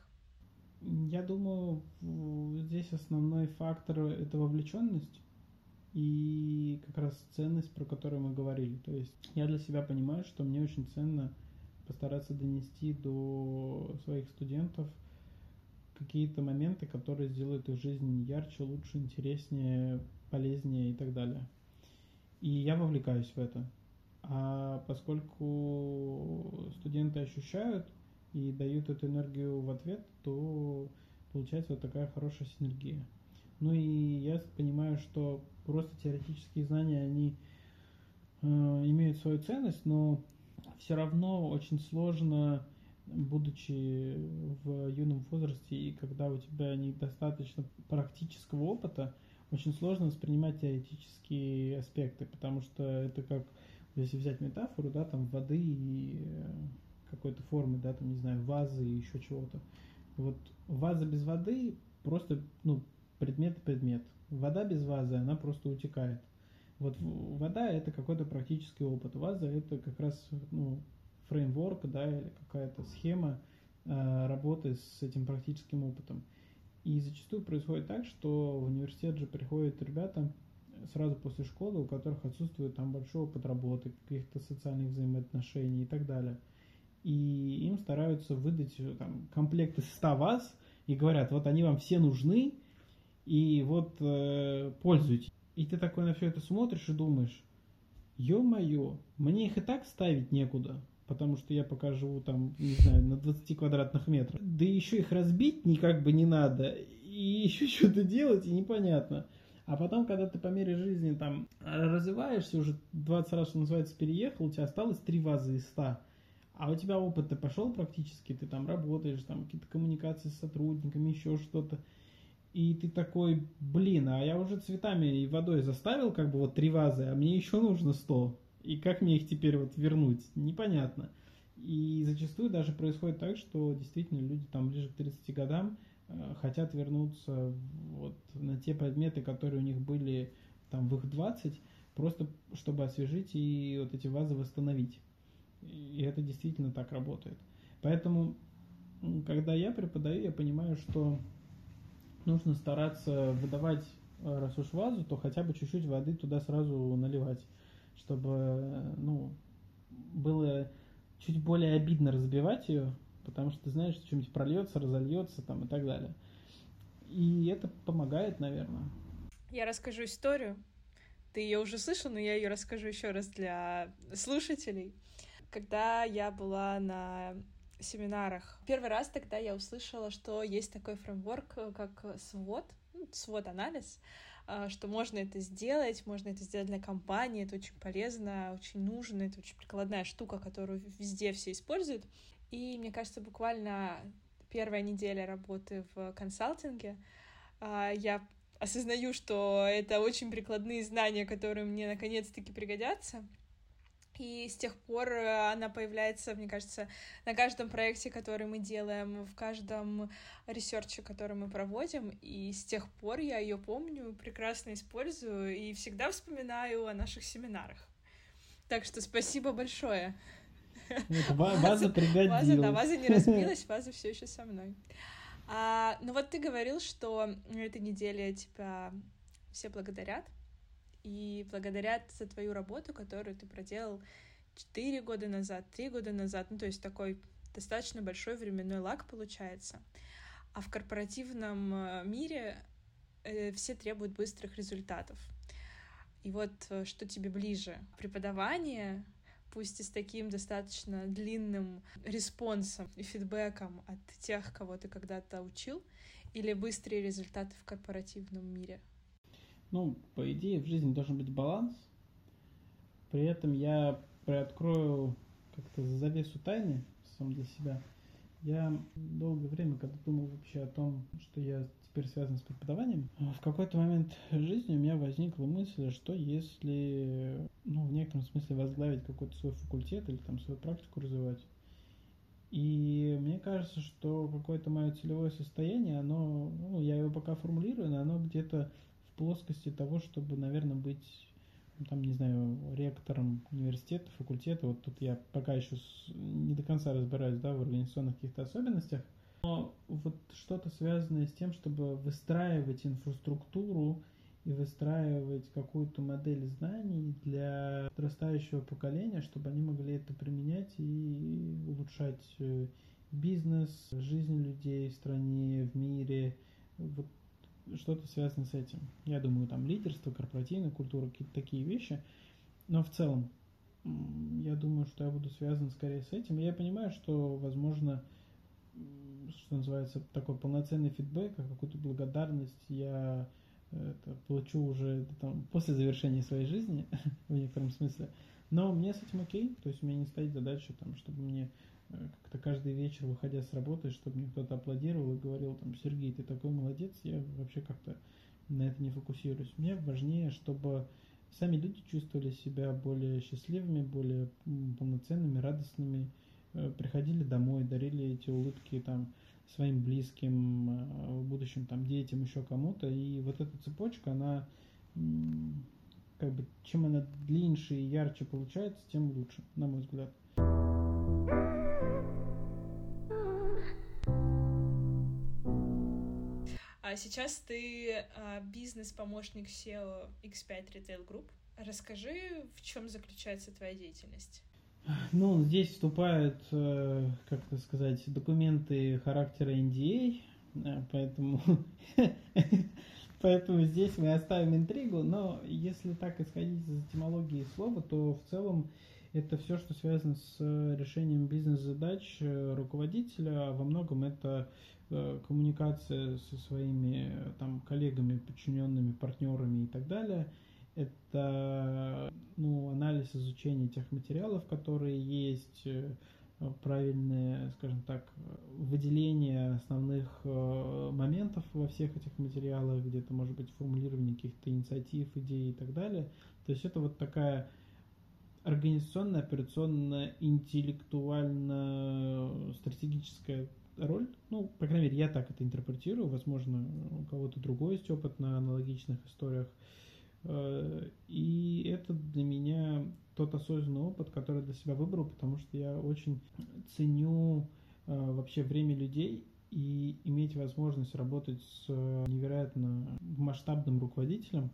Я думаю, здесь основной фактор — это вовлеченность и как раз ценность, про которую мы говорили. То есть я для себя понимаю, что мне очень ценно постараться донести до своих студентов — какие-то моменты, которые сделают их жизнь ярче, лучше, интереснее, полезнее и так далее. И я вовлекаюсь в это. А поскольку студенты ощущают и дают эту энергию в ответ, то получается вот такая хорошая синергия. Ну и я понимаю, что просто теоретические знания, они э, имеют свою ценность, но все равно очень сложно будучи в юном возрасте и когда у тебя недостаточно практического опыта, очень сложно воспринимать теоретические аспекты, потому что это как, если взять метафору, да, там воды и э, какой-то формы, да, там, не знаю, вазы и еще чего-то. Вот ваза без воды просто, ну, предмет предмет. Вода без вазы, она просто утекает. Вот вода это какой-то практический опыт. Ваза это как раз, ну, фреймворк, да, или какая-то схема э, работы с этим практическим опытом. И зачастую происходит так, что в университет же приходят ребята сразу после школы, у которых отсутствует там большой опыт работы, каких-то социальных взаимоотношений и так далее. И им стараются выдать там, комплект из 100 вас и говорят, вот они вам все нужны, и вот э, пользуйтесь. И ты такой на все это смотришь и думаешь, ё-моё, мне их и так ставить некуда, потому что я пока живу там, не знаю, на 20 квадратных метрах. Да еще их разбить никак бы не надо, и еще что-то делать, и непонятно. А потом, когда ты по мере жизни там развиваешься, уже 20 раз, что называется, переехал, у тебя осталось 3 вазы из 100. А у тебя опыт-то пошел практически, ты там работаешь, там какие-то коммуникации с сотрудниками, еще что-то. И ты такой, блин, а я уже цветами и водой заставил как бы вот три вазы, а мне еще нужно сто. И как мне их теперь вот вернуть? Непонятно. И зачастую даже происходит так, что действительно люди там ближе к 30 годам э, хотят вернуться вот на те предметы, которые у них были там в их 20, просто чтобы освежить и вот эти вазы восстановить. И это действительно так работает. Поэтому, когда я преподаю, я понимаю, что нужно стараться выдавать, э, раз уж вазу, то хотя бы чуть-чуть воды туда сразу наливать, чтобы, ну, было чуть более обидно разбивать ее, потому что ты знаешь, что что-нибудь прольется, разольется там и так далее. И это помогает, наверное. Я расскажу историю. Ты ее уже слышал, но я ее расскажу еще раз для слушателей. Когда я была на семинарах. Первый раз тогда я услышала, что есть такой фреймворк, э, как свод, ну, свод-анализ, а, что можно это сделать, можно это сделать для компании, это очень полезно, очень нужно, это очень прикладная штука, которую везде все используют. И мне кажется, буквально первая неделя работы в консалтинге а, я осознаю, что это очень прикладные знания, которые мне наконец-таки пригодятся. И с тех пор э, она появляется, мне кажется, на каждом проекте, который мы делаем, в каждом research е, который мы проводим. И с тех пор я ее помню, прекрасно использую и всегда вспоминаю о наших семинарах. Так что спасибо большое. Это ваза пригодилась. Ваза, да, ваза не разбилась, ваза все еще со мной. А, ну вот ты говорил, что на этой неделе тебя все благодарят и благодарят за твою работу, которую ты проделал 4 года назад, 3 года назад, ну то есть такой достаточно большой временной лак получается. А в корпоративном э, мире э, все требуют быстрых результатов. И вот э, что тебе ближе? Преподавание, пусть и с таким достаточно длинным респонсом и фидбэком от тех, кого ты когда-то учил, или быстрые результаты в корпоративном мире? Ну, по идее, в жизни должен быть баланс. При этом я приоткрою как-то завесу тайны сам для себя. Я долгое время, когда думал вообще о том, что я теперь связан с преподаванием, в какой-то момент жизни у меня возникла мысль, что если, ну, в некотором смысле возглавить какой-то свой факультет или там свою практику развивать. И мне кажется, что какое-то мое целевое состояние, оно, ну, я его пока формулирую, но оно где-то плоскости того, чтобы, наверное, быть, ну, там, не знаю, ректором университета, факультета. Вот тут я пока еще не до конца разбираюсь, да, в организационных каких-то особенностях. Но вот что-то связанное с тем, чтобы выстраивать инфраструктуру и выстраивать какую-то модель знаний для подрастающего поколения, чтобы они могли это применять и улучшать э, бизнес, жизнь людей в стране, в мире. Вот что-то связано с этим. Я думаю, там лидерство, корпоративная культура, какие-то такие вещи. Но в целом, я думаю, что я буду связан скорее с этим. Я понимаю, что, возможно, что называется, такой полноценный фидбэк, а какую-то благодарность я это, получу уже там, после завершения своей жизни, в некотором смысле. Но мне с этим окей, то есть у меня не стоит задача, там, чтобы мне Э, как-то каждый вечер, выходя с работы, чтобы мне кто-то аплодировал и говорил, там, Сергей, ты такой молодец, я вообще как-то на это не фокусируюсь. Мне важнее, чтобы сами люди чувствовали себя более счастливыми, более полноценными, радостными, э, приходили домой, дарили эти улыбки там своим близким, э, в будущем там детям, еще кому-то. И вот эта цепочка, она как бы чем она длиннее и ярче получается, тем лучше, на мой взгляд. Сейчас ты а, бизнес-помощник SEO X5 Retail Group. Расскажи, в чем заключается твоя деятельность? Ну, здесь вступают, э, как это сказать, документы характера NDA, э, поэтому Поэтому здесь мы оставим интригу, но если так исходить из этимологии слова, то в целом это все, что связано с решением бизнес-задач руководителя. Во многом это э, коммуникация со своими там, коллегами, подчиненными, партнерами и так далее. Это ну, анализ изучения тех материалов, которые есть, э, правильное, скажем так, выделение основных э, моментов во всех этих материалах, где-то, может быть, формулирование каких-то инициатив, идей и так далее. То есть это вот такая организационная, операционная, интеллектуально стратегическая роль. Ну, по крайней мере, я так это интерпретирую. Возможно, у кого-то другой есть опыт на аналогичных историях. Э, и это для меня тот осознанный опыт, который для себя выбрал, потому что я очень ценю э, вообще время людей и иметь возможность работать с невероятно масштабным руководителем,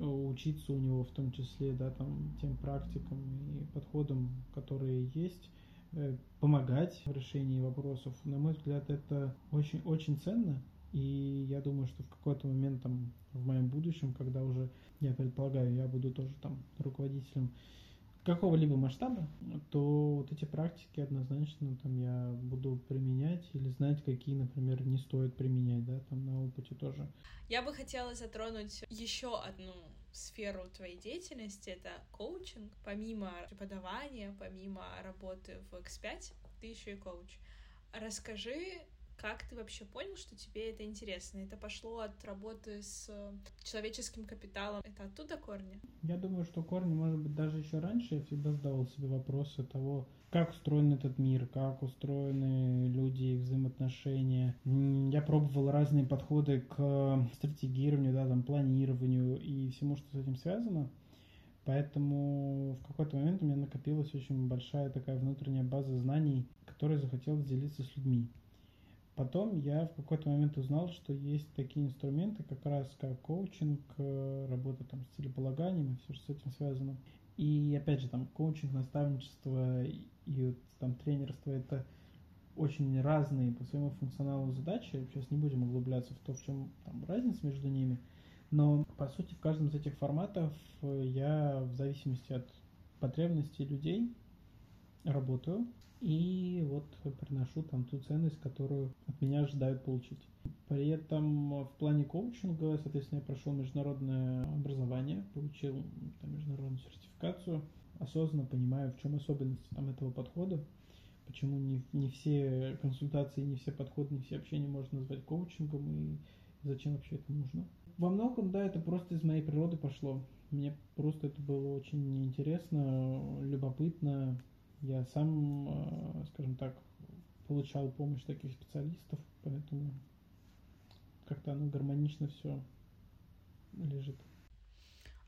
учиться у него в том числе, да, там, тем практикам и подходам, которые есть, э, помогать в решении вопросов. На мой взгляд, это очень-очень ценно. И я думаю, что в какой-то момент там в моем будущем, когда уже, я предполагаю, я буду тоже там руководителем какого-либо масштаба, то вот эти практики однозначно там я буду применять или знать, какие, например, не стоит применять, да, там на опыте тоже. Я бы хотела затронуть еще одну сферу твоей деятельности, это коучинг. Помимо преподавания, помимо работы в X5, ты еще и коуч. Расскажи, как ты вообще понял, что тебе это интересно? Это пошло от работы с человеческим капиталом. Это оттуда корни? Я думаю, что корни, может быть, даже еще раньше я всегда задавал себе вопросы того, как устроен этот мир, как устроены люди, их взаимоотношения. Я пробовал разные подходы к стратегированию, да, там, планированию и всему, что с этим связано. Поэтому в какой-то момент у меня накопилась очень большая такая внутренняя база знаний, которой захотелось делиться с людьми. Потом я в какой-то момент узнал, что есть такие инструменты, как раз как коучинг, э, работа там с целеполаганием и все, что с этим связано. И опять же, там коучинг, наставничество и, там тренерство это очень разные по своему функционалу задачи. Сейчас не будем углубляться в то, в чем там разница между ними. Но по сути в каждом из этих форматов я в зависимости от потребностей людей работаю и вот приношу там ту ценность, которую от меня ожидают получить. При этом в плане коучинга, соответственно, я прошел международное образование, получил там, международную сертификацию, осознанно понимаю, в чем особенности там, этого подхода, почему не, не все консультации, не все подходы, не все общения можно назвать коучингом и зачем вообще это нужно. Во многом, да, это просто из моей природы пошло. Мне просто это было очень интересно, любопытно, я сам, э, скажем так, получал помощь таких специалистов, поэтому как-то оно гармонично все лежит.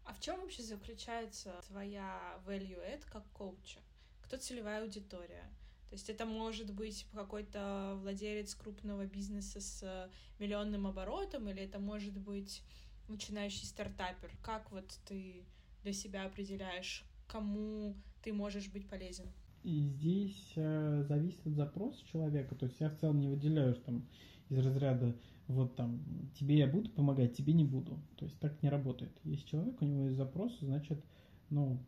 А в чем вообще заключается твоя value add как коуча? Кто целевая аудитория? То есть это может быть какой-то владелец крупного бизнеса с миллионным оборотом, или это может быть начинающий стартапер. Как вот ты для себя определяешь, кому ты можешь быть полезен? И здесь э, зависит от запроса человека. То есть я в целом не выделяю там из разряда вот там тебе я буду помогать, тебе не буду. То есть так не работает. Если человек, у него есть запрос, значит, ну,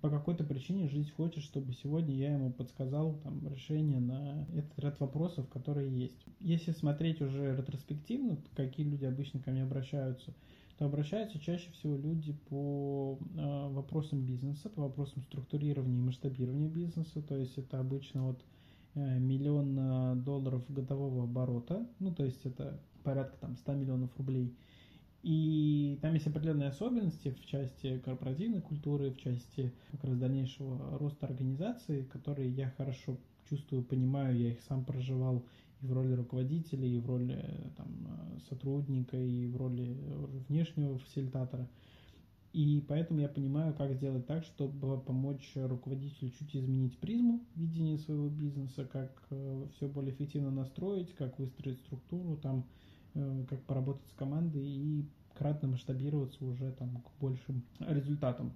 по какой-то причине жизнь хочет, чтобы сегодня я ему подсказал там решение на этот ряд вопросов, которые есть. Если смотреть уже ретроспективно, какие люди обычно ко мне обращаются – то обращаются чаще всего люди по э, вопросам бизнеса, по вопросам структурирования и масштабирования бизнеса. То есть это обычно вот э, миллион долларов годового оборота, ну то есть это порядка там 100 миллионов рублей. И там есть определенные особенности в части корпоративной культуры, в части как раз дальнейшего роста организации, которые я хорошо чувствую, понимаю, я их сам проживал и в роли руководителя, и в роли э, там, э, сотрудника, и в роли внешнего фасилитатора. И поэтому я понимаю, как сделать так, чтобы помочь руководителю чуть изменить призму видения своего бизнеса, как э, все более эффективно настроить, как выстроить структуру, там, как поработать с командой и кратно масштабироваться уже там, к большим результатам.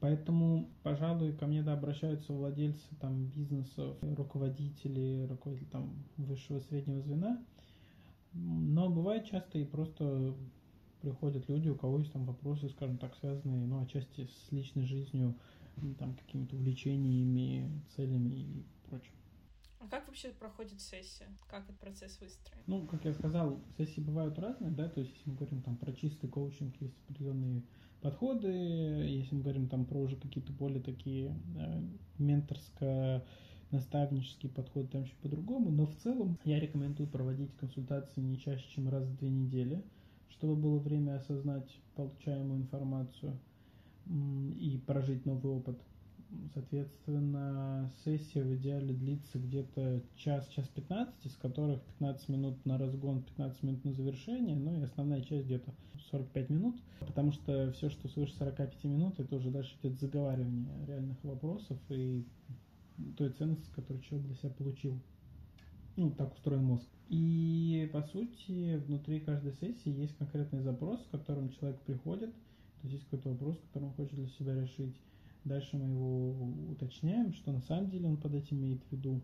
Поэтому, пожалуй, ко мне да, обращаются владельцы там, бизнесов, руководители, руководители там, высшего среднего звена. Но бывает часто и просто приходят люди, у кого есть там вопросы, скажем так, связанные, ну, отчасти с личной жизнью, там, какими-то увлечениями, целями и прочим. А как вообще проходит сессия? Как этот процесс выстроен? Ну, как я сказал, сессии бывают разные, да, то есть если мы говорим там про чистый коучинг, есть определенные подходы, если мы говорим там про уже какие-то более такие э, менторско наставнический подход там чуть по-другому, но в целом я рекомендую проводить консультации не чаще, чем раз в две недели, чтобы было время осознать получаемую информацию и прожить новый опыт. Соответственно, сессия в идеале длится где-то час, час 15, из которых 15 минут на разгон, 15 минут на завершение, ну и основная часть где-то 45 минут, потому что все, что свыше 45 минут, это уже дальше идет заговаривание реальных вопросов и той ценности, которую человек для себя получил. Ну, так устроен мозг. И, по сути, внутри каждой сессии есть конкретный запрос, с которым человек приходит, то есть есть какой-то вопрос, который он хочет для себя решить. Дальше мы его уточняем, что на самом деле он под этим имеет в виду.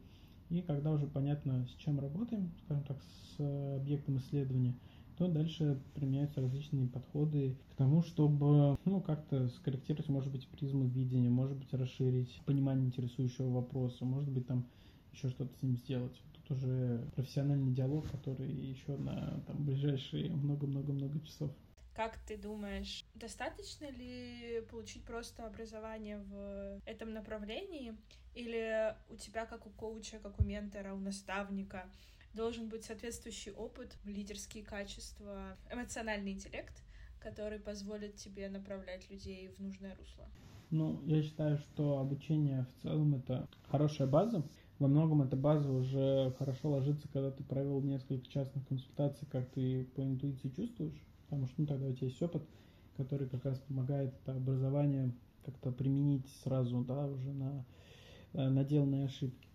И когда уже понятно, с чем работаем, скажем так, с объектом исследования, то дальше применяются различные подходы к тому, чтобы ну, как-то скорректировать, может быть, призму видения, может быть, расширить понимание интересующего вопроса, может быть, там еще что-то с ним сделать. Тут уже профессиональный диалог, который еще на там, ближайшие много-много-много часов. Как ты думаешь, достаточно ли получить просто образование в этом направлении? Или у тебя, как у коуча, как у ментора, у наставника, должен быть соответствующий опыт, лидерские качества, эмоциональный интеллект, который позволит тебе направлять людей в нужное русло? Ну, я считаю, что обучение в целом это хорошая база. Во многом эта база уже хорошо ложится, когда ты провел несколько частных консультаций, как ты по интуиции чувствуешь, потому что ну, тогда у тебя есть опыт, который как раз помогает это образование как-то применить сразу, да, уже на, э, на деланные ошибки.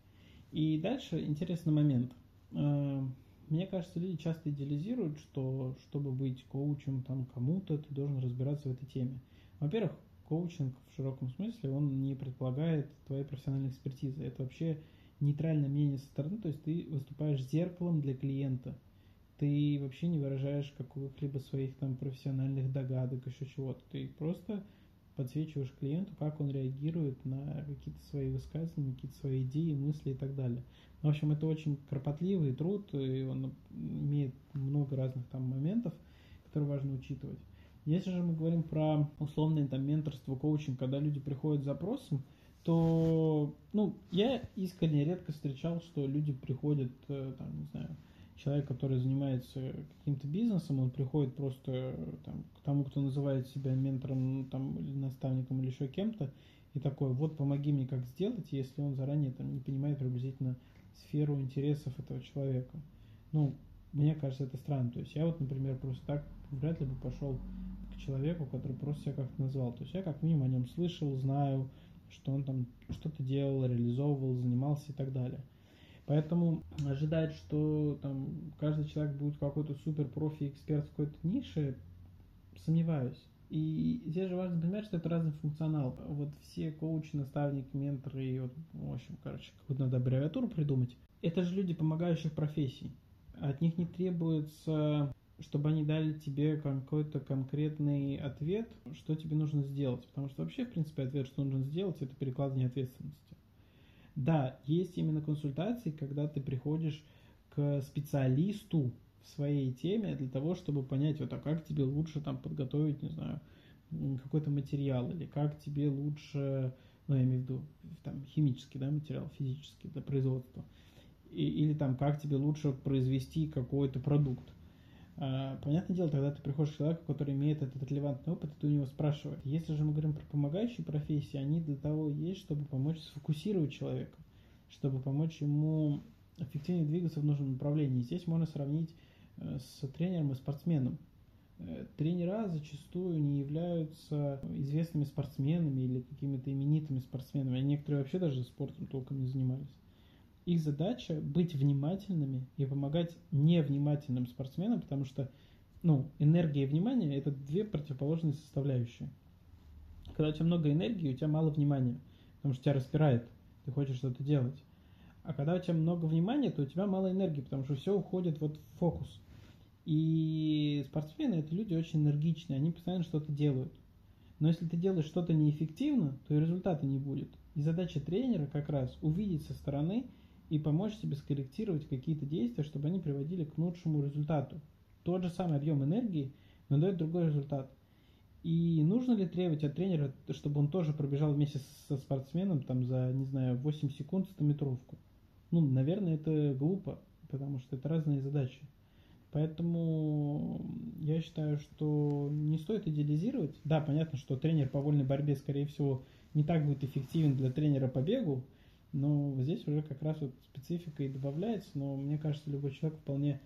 И дальше интересный момент – Э, мне кажется, люди часто идеализируют, что чтобы быть коучем там кому-то, ты должен разбираться в этой теме. Во-первых, коучинг в широком смысле, он не предполагает твоей профессиональной экспертизы. Это вообще нейтральное мнение со стороны, то есть ты выступаешь зеркалом для клиента. Ты вообще не выражаешь каких-либо своих там профессиональных догадок, еще чего-то. Ты просто подсвечиваешь клиенту, как он реагирует на какие-то свои высказывания, какие-то свои идеи, мысли и так далее. В общем, это очень кропотливый труд, и он имеет много разных там моментов, которые важно учитывать. Если же мы говорим про условное там менторство, коучинг, когда люди приходят с запросом, то, ну, я искренне редко встречал, что люди приходят, э, там, не знаю, человек, который занимается каким-то бизнесом, он приходит просто там, к тому, кто называет себя ментором, там, или наставником, или еще кем-то, и такой, вот помоги мне как сделать, если он заранее там не понимает приблизительно сферу интересов этого человека. Ну, мне кажется, это странно. То есть я вот, например, просто так вряд ли бы пошел к человеку, который просто себя как-то назвал. То есть я как минимум о нем слышал, знаю, что он там что-то делал, реализовывал, занимался и так далее. Поэтому ожидать, что там каждый человек будет какой-то супер профи эксперт в какой-то нише, сомневаюсь. И здесь же важно понимать, что это разный функционал. Вот все коучи, наставники, менторы, и вот, в общем, короче, какую-то надо аббревиатуру придумать. Это же люди помогающих профессий. От них не требуется, чтобы они дали тебе какой-то конкретный ответ, что тебе нужно сделать. Потому что вообще, в принципе, ответ, что нужно сделать, это перекладывание ответственности. Да, есть именно консультации, когда ты приходишь к специалисту, в своей теме для того, чтобы понять, вот, а как тебе лучше там подготовить, не знаю, какой-то материал, или как тебе лучше, ну, я имею в виду, там, химический, да, материал, физический для производства, и, или там, как тебе лучше произвести какой-то продукт. А, понятное дело, тогда ты приходишь к человеку, который имеет этот релевантный опыт, и ты у него спрашиваешь. Если же мы говорим про помогающие профессии, они для того есть, чтобы помочь сфокусировать человека, чтобы помочь ему эффективнее двигаться в нужном направлении. Здесь можно сравнить Э, с тренером и спортсменом. Э, тренера зачастую не являются известными спортсменами или какими-то именитыми спортсменами, а некоторые вообще даже спортом толком не занимались. Их задача быть внимательными и помогать невнимательным спортсменам, потому что ну, энергия и внимание – это две противоположные составляющие. Когда у тебя много энергии, у тебя мало внимания, потому что тебя распирает, ты хочешь что-то делать. А когда у тебя много внимания, то у тебя мало энергии, потому что все уходит вот в фокус – И спортсмены это люди очень энергичные, они постоянно что-то делают. Но если ты делаешь что-то неэффективно, то и результата не будет. И задача тренера как раз увидеть со стороны и помочь тебе скорректировать какие-то действия, чтобы они приводили к лучшему результату. Тот же самый объем энергии, но дает другой результат. И нужно ли требовать от тренера, чтобы он тоже пробежал вместе со спортсменом там за, не знаю, 8 секунд 100 метровку? Ну, наверное, это глупо, потому что это разные задачи. Поэтому я считаю, что не стоит идеализировать. Да, понятно, что тренер по вольной борьбе, скорее всего, не так будет эффективен для тренера по бегу, но здесь уже как раз вот специфика и добавляется. Но мне кажется, любой человек вполне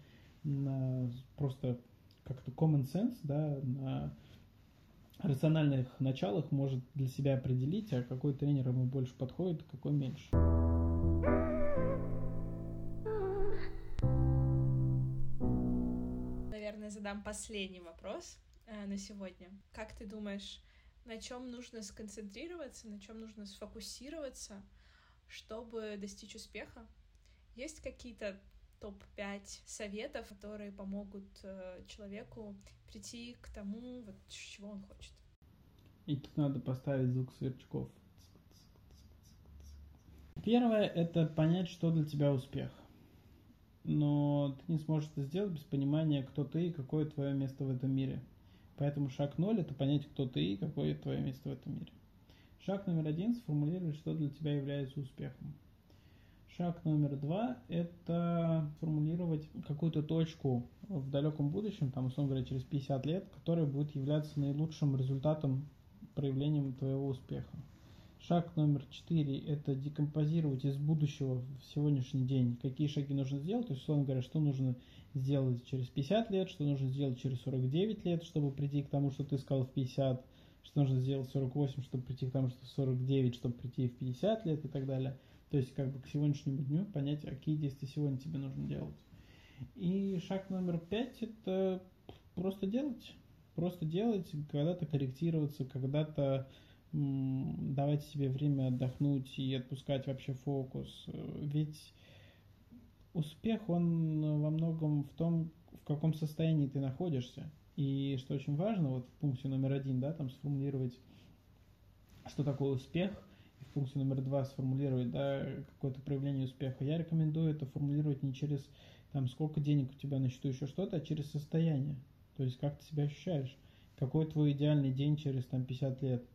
на просто как-то common sense, да, на рациональных началах может для себя определить, а какой тренер ему больше подходит, а какой меньше. Наверное, задам последний вопрос э, на сегодня. Как ты думаешь, на чем нужно сконцентрироваться, на чем нужно сфокусироваться, чтобы достичь успеха? Есть какие-то топ-5 советов, которые помогут э, человеку прийти к тому, вот, чего он хочет. И тут надо поставить звук сверчков. Первое – это понять, что для тебя успех. Но ты не сможешь это сделать без понимания, кто ты и какое твое место в этом мире. Поэтому шаг ноль – это понять, кто ты и какое твое место в этом мире. Шаг номер один – сформулировать, что для тебя является успехом. Шаг номер два – это формулировать какую-то точку в далеком будущем, там, условно говоря, через 50 лет, которая будет являться наилучшим результатом, проявлением твоего успеха. Шаг номер четыре – это декомпозировать из будущего в сегодняшний день, какие шаги нужно сделать, то есть, условно говоря, что нужно сделать через 50 лет, что нужно сделать через 49 лет, чтобы прийти к тому, что ты сказал в 50, что нужно сделать в 48, чтобы прийти к тому, что в 49, чтобы прийти в 50 лет и так далее – то есть как бы к сегодняшнему дню понять, какие действия сегодня тебе нужно делать. И шаг номер пять – это просто делать. Просто делать, когда-то корректироваться, когда-то давать себе время отдохнуть и отпускать вообще фокус. Ведь успех, он во многом в том, в каком состоянии ты находишься. И что очень важно, вот в пункте номер один, да, там сформулировать, что такое успех – пункте номер два сформулировать, да, какое-то проявление успеха, я рекомендую это формулировать не через там сколько денег у тебя на счету еще что-то, а через состояние. То есть как ты себя ощущаешь. Какой твой идеальный день через там 50 лет.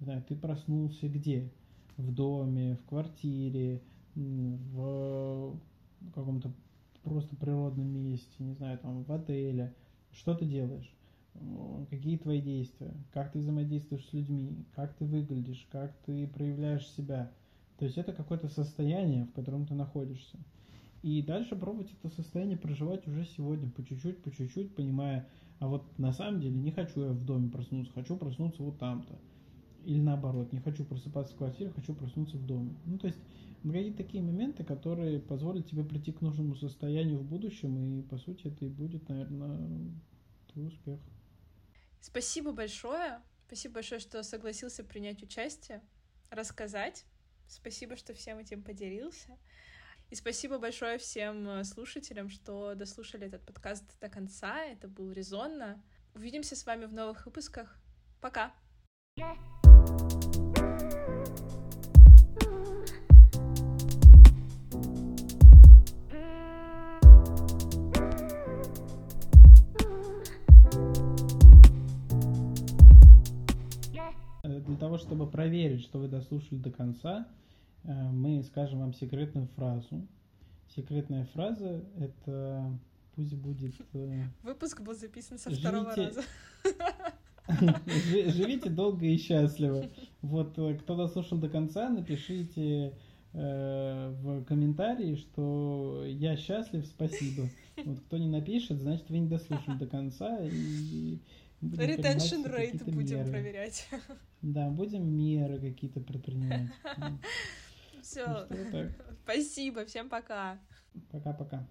Не знаю, ты проснулся где? В доме, в квартире, в каком-то просто природном месте, не знаю, там в отеле. Что ты делаешь? какие твои действия, как ты взаимодействуешь с людьми, как ты выглядишь, как ты проявляешь себя. То есть это какое-то состояние, в котором ты находишься. И дальше пробовать это состояние проживать уже сегодня, по чуть-чуть, по чуть-чуть, понимая, а вот на самом деле не хочу я в доме проснуться, хочу проснуться вот там-то. Или наоборот, не хочу просыпаться в квартире, хочу проснуться в доме. Ну, то есть какие-то такие моменты, которые позволят тебе прийти к нужному состоянию в будущем, и по сути это и будет, наверное, твой успех. Спасибо большое. Спасибо большое, что согласился принять участие, рассказать. Спасибо, что всем этим поделился. И спасибо большое всем э, слушателям, что дослушали этот подкаст до конца. Это был резонно. Увидимся с вами в новых выпусках. Пока! Для того, чтобы проверить, что вы дослушали до конца, э, мы скажем вам секретную фразу. Секретная фраза – это пусть будет... Э, Выпуск был записан со Живите... второго раза. Живите долго и счастливо. Вот э, кто дослушал до конца, напишите в комментарии, что я счастлив, спасибо. Вот кто не напишет, значит вы не дослушали до конца и Retention rate будем меры. проверять. Да, будем меры какие-то предпринимать. Все. Ну, Спасибо, всем пока. Пока-пока.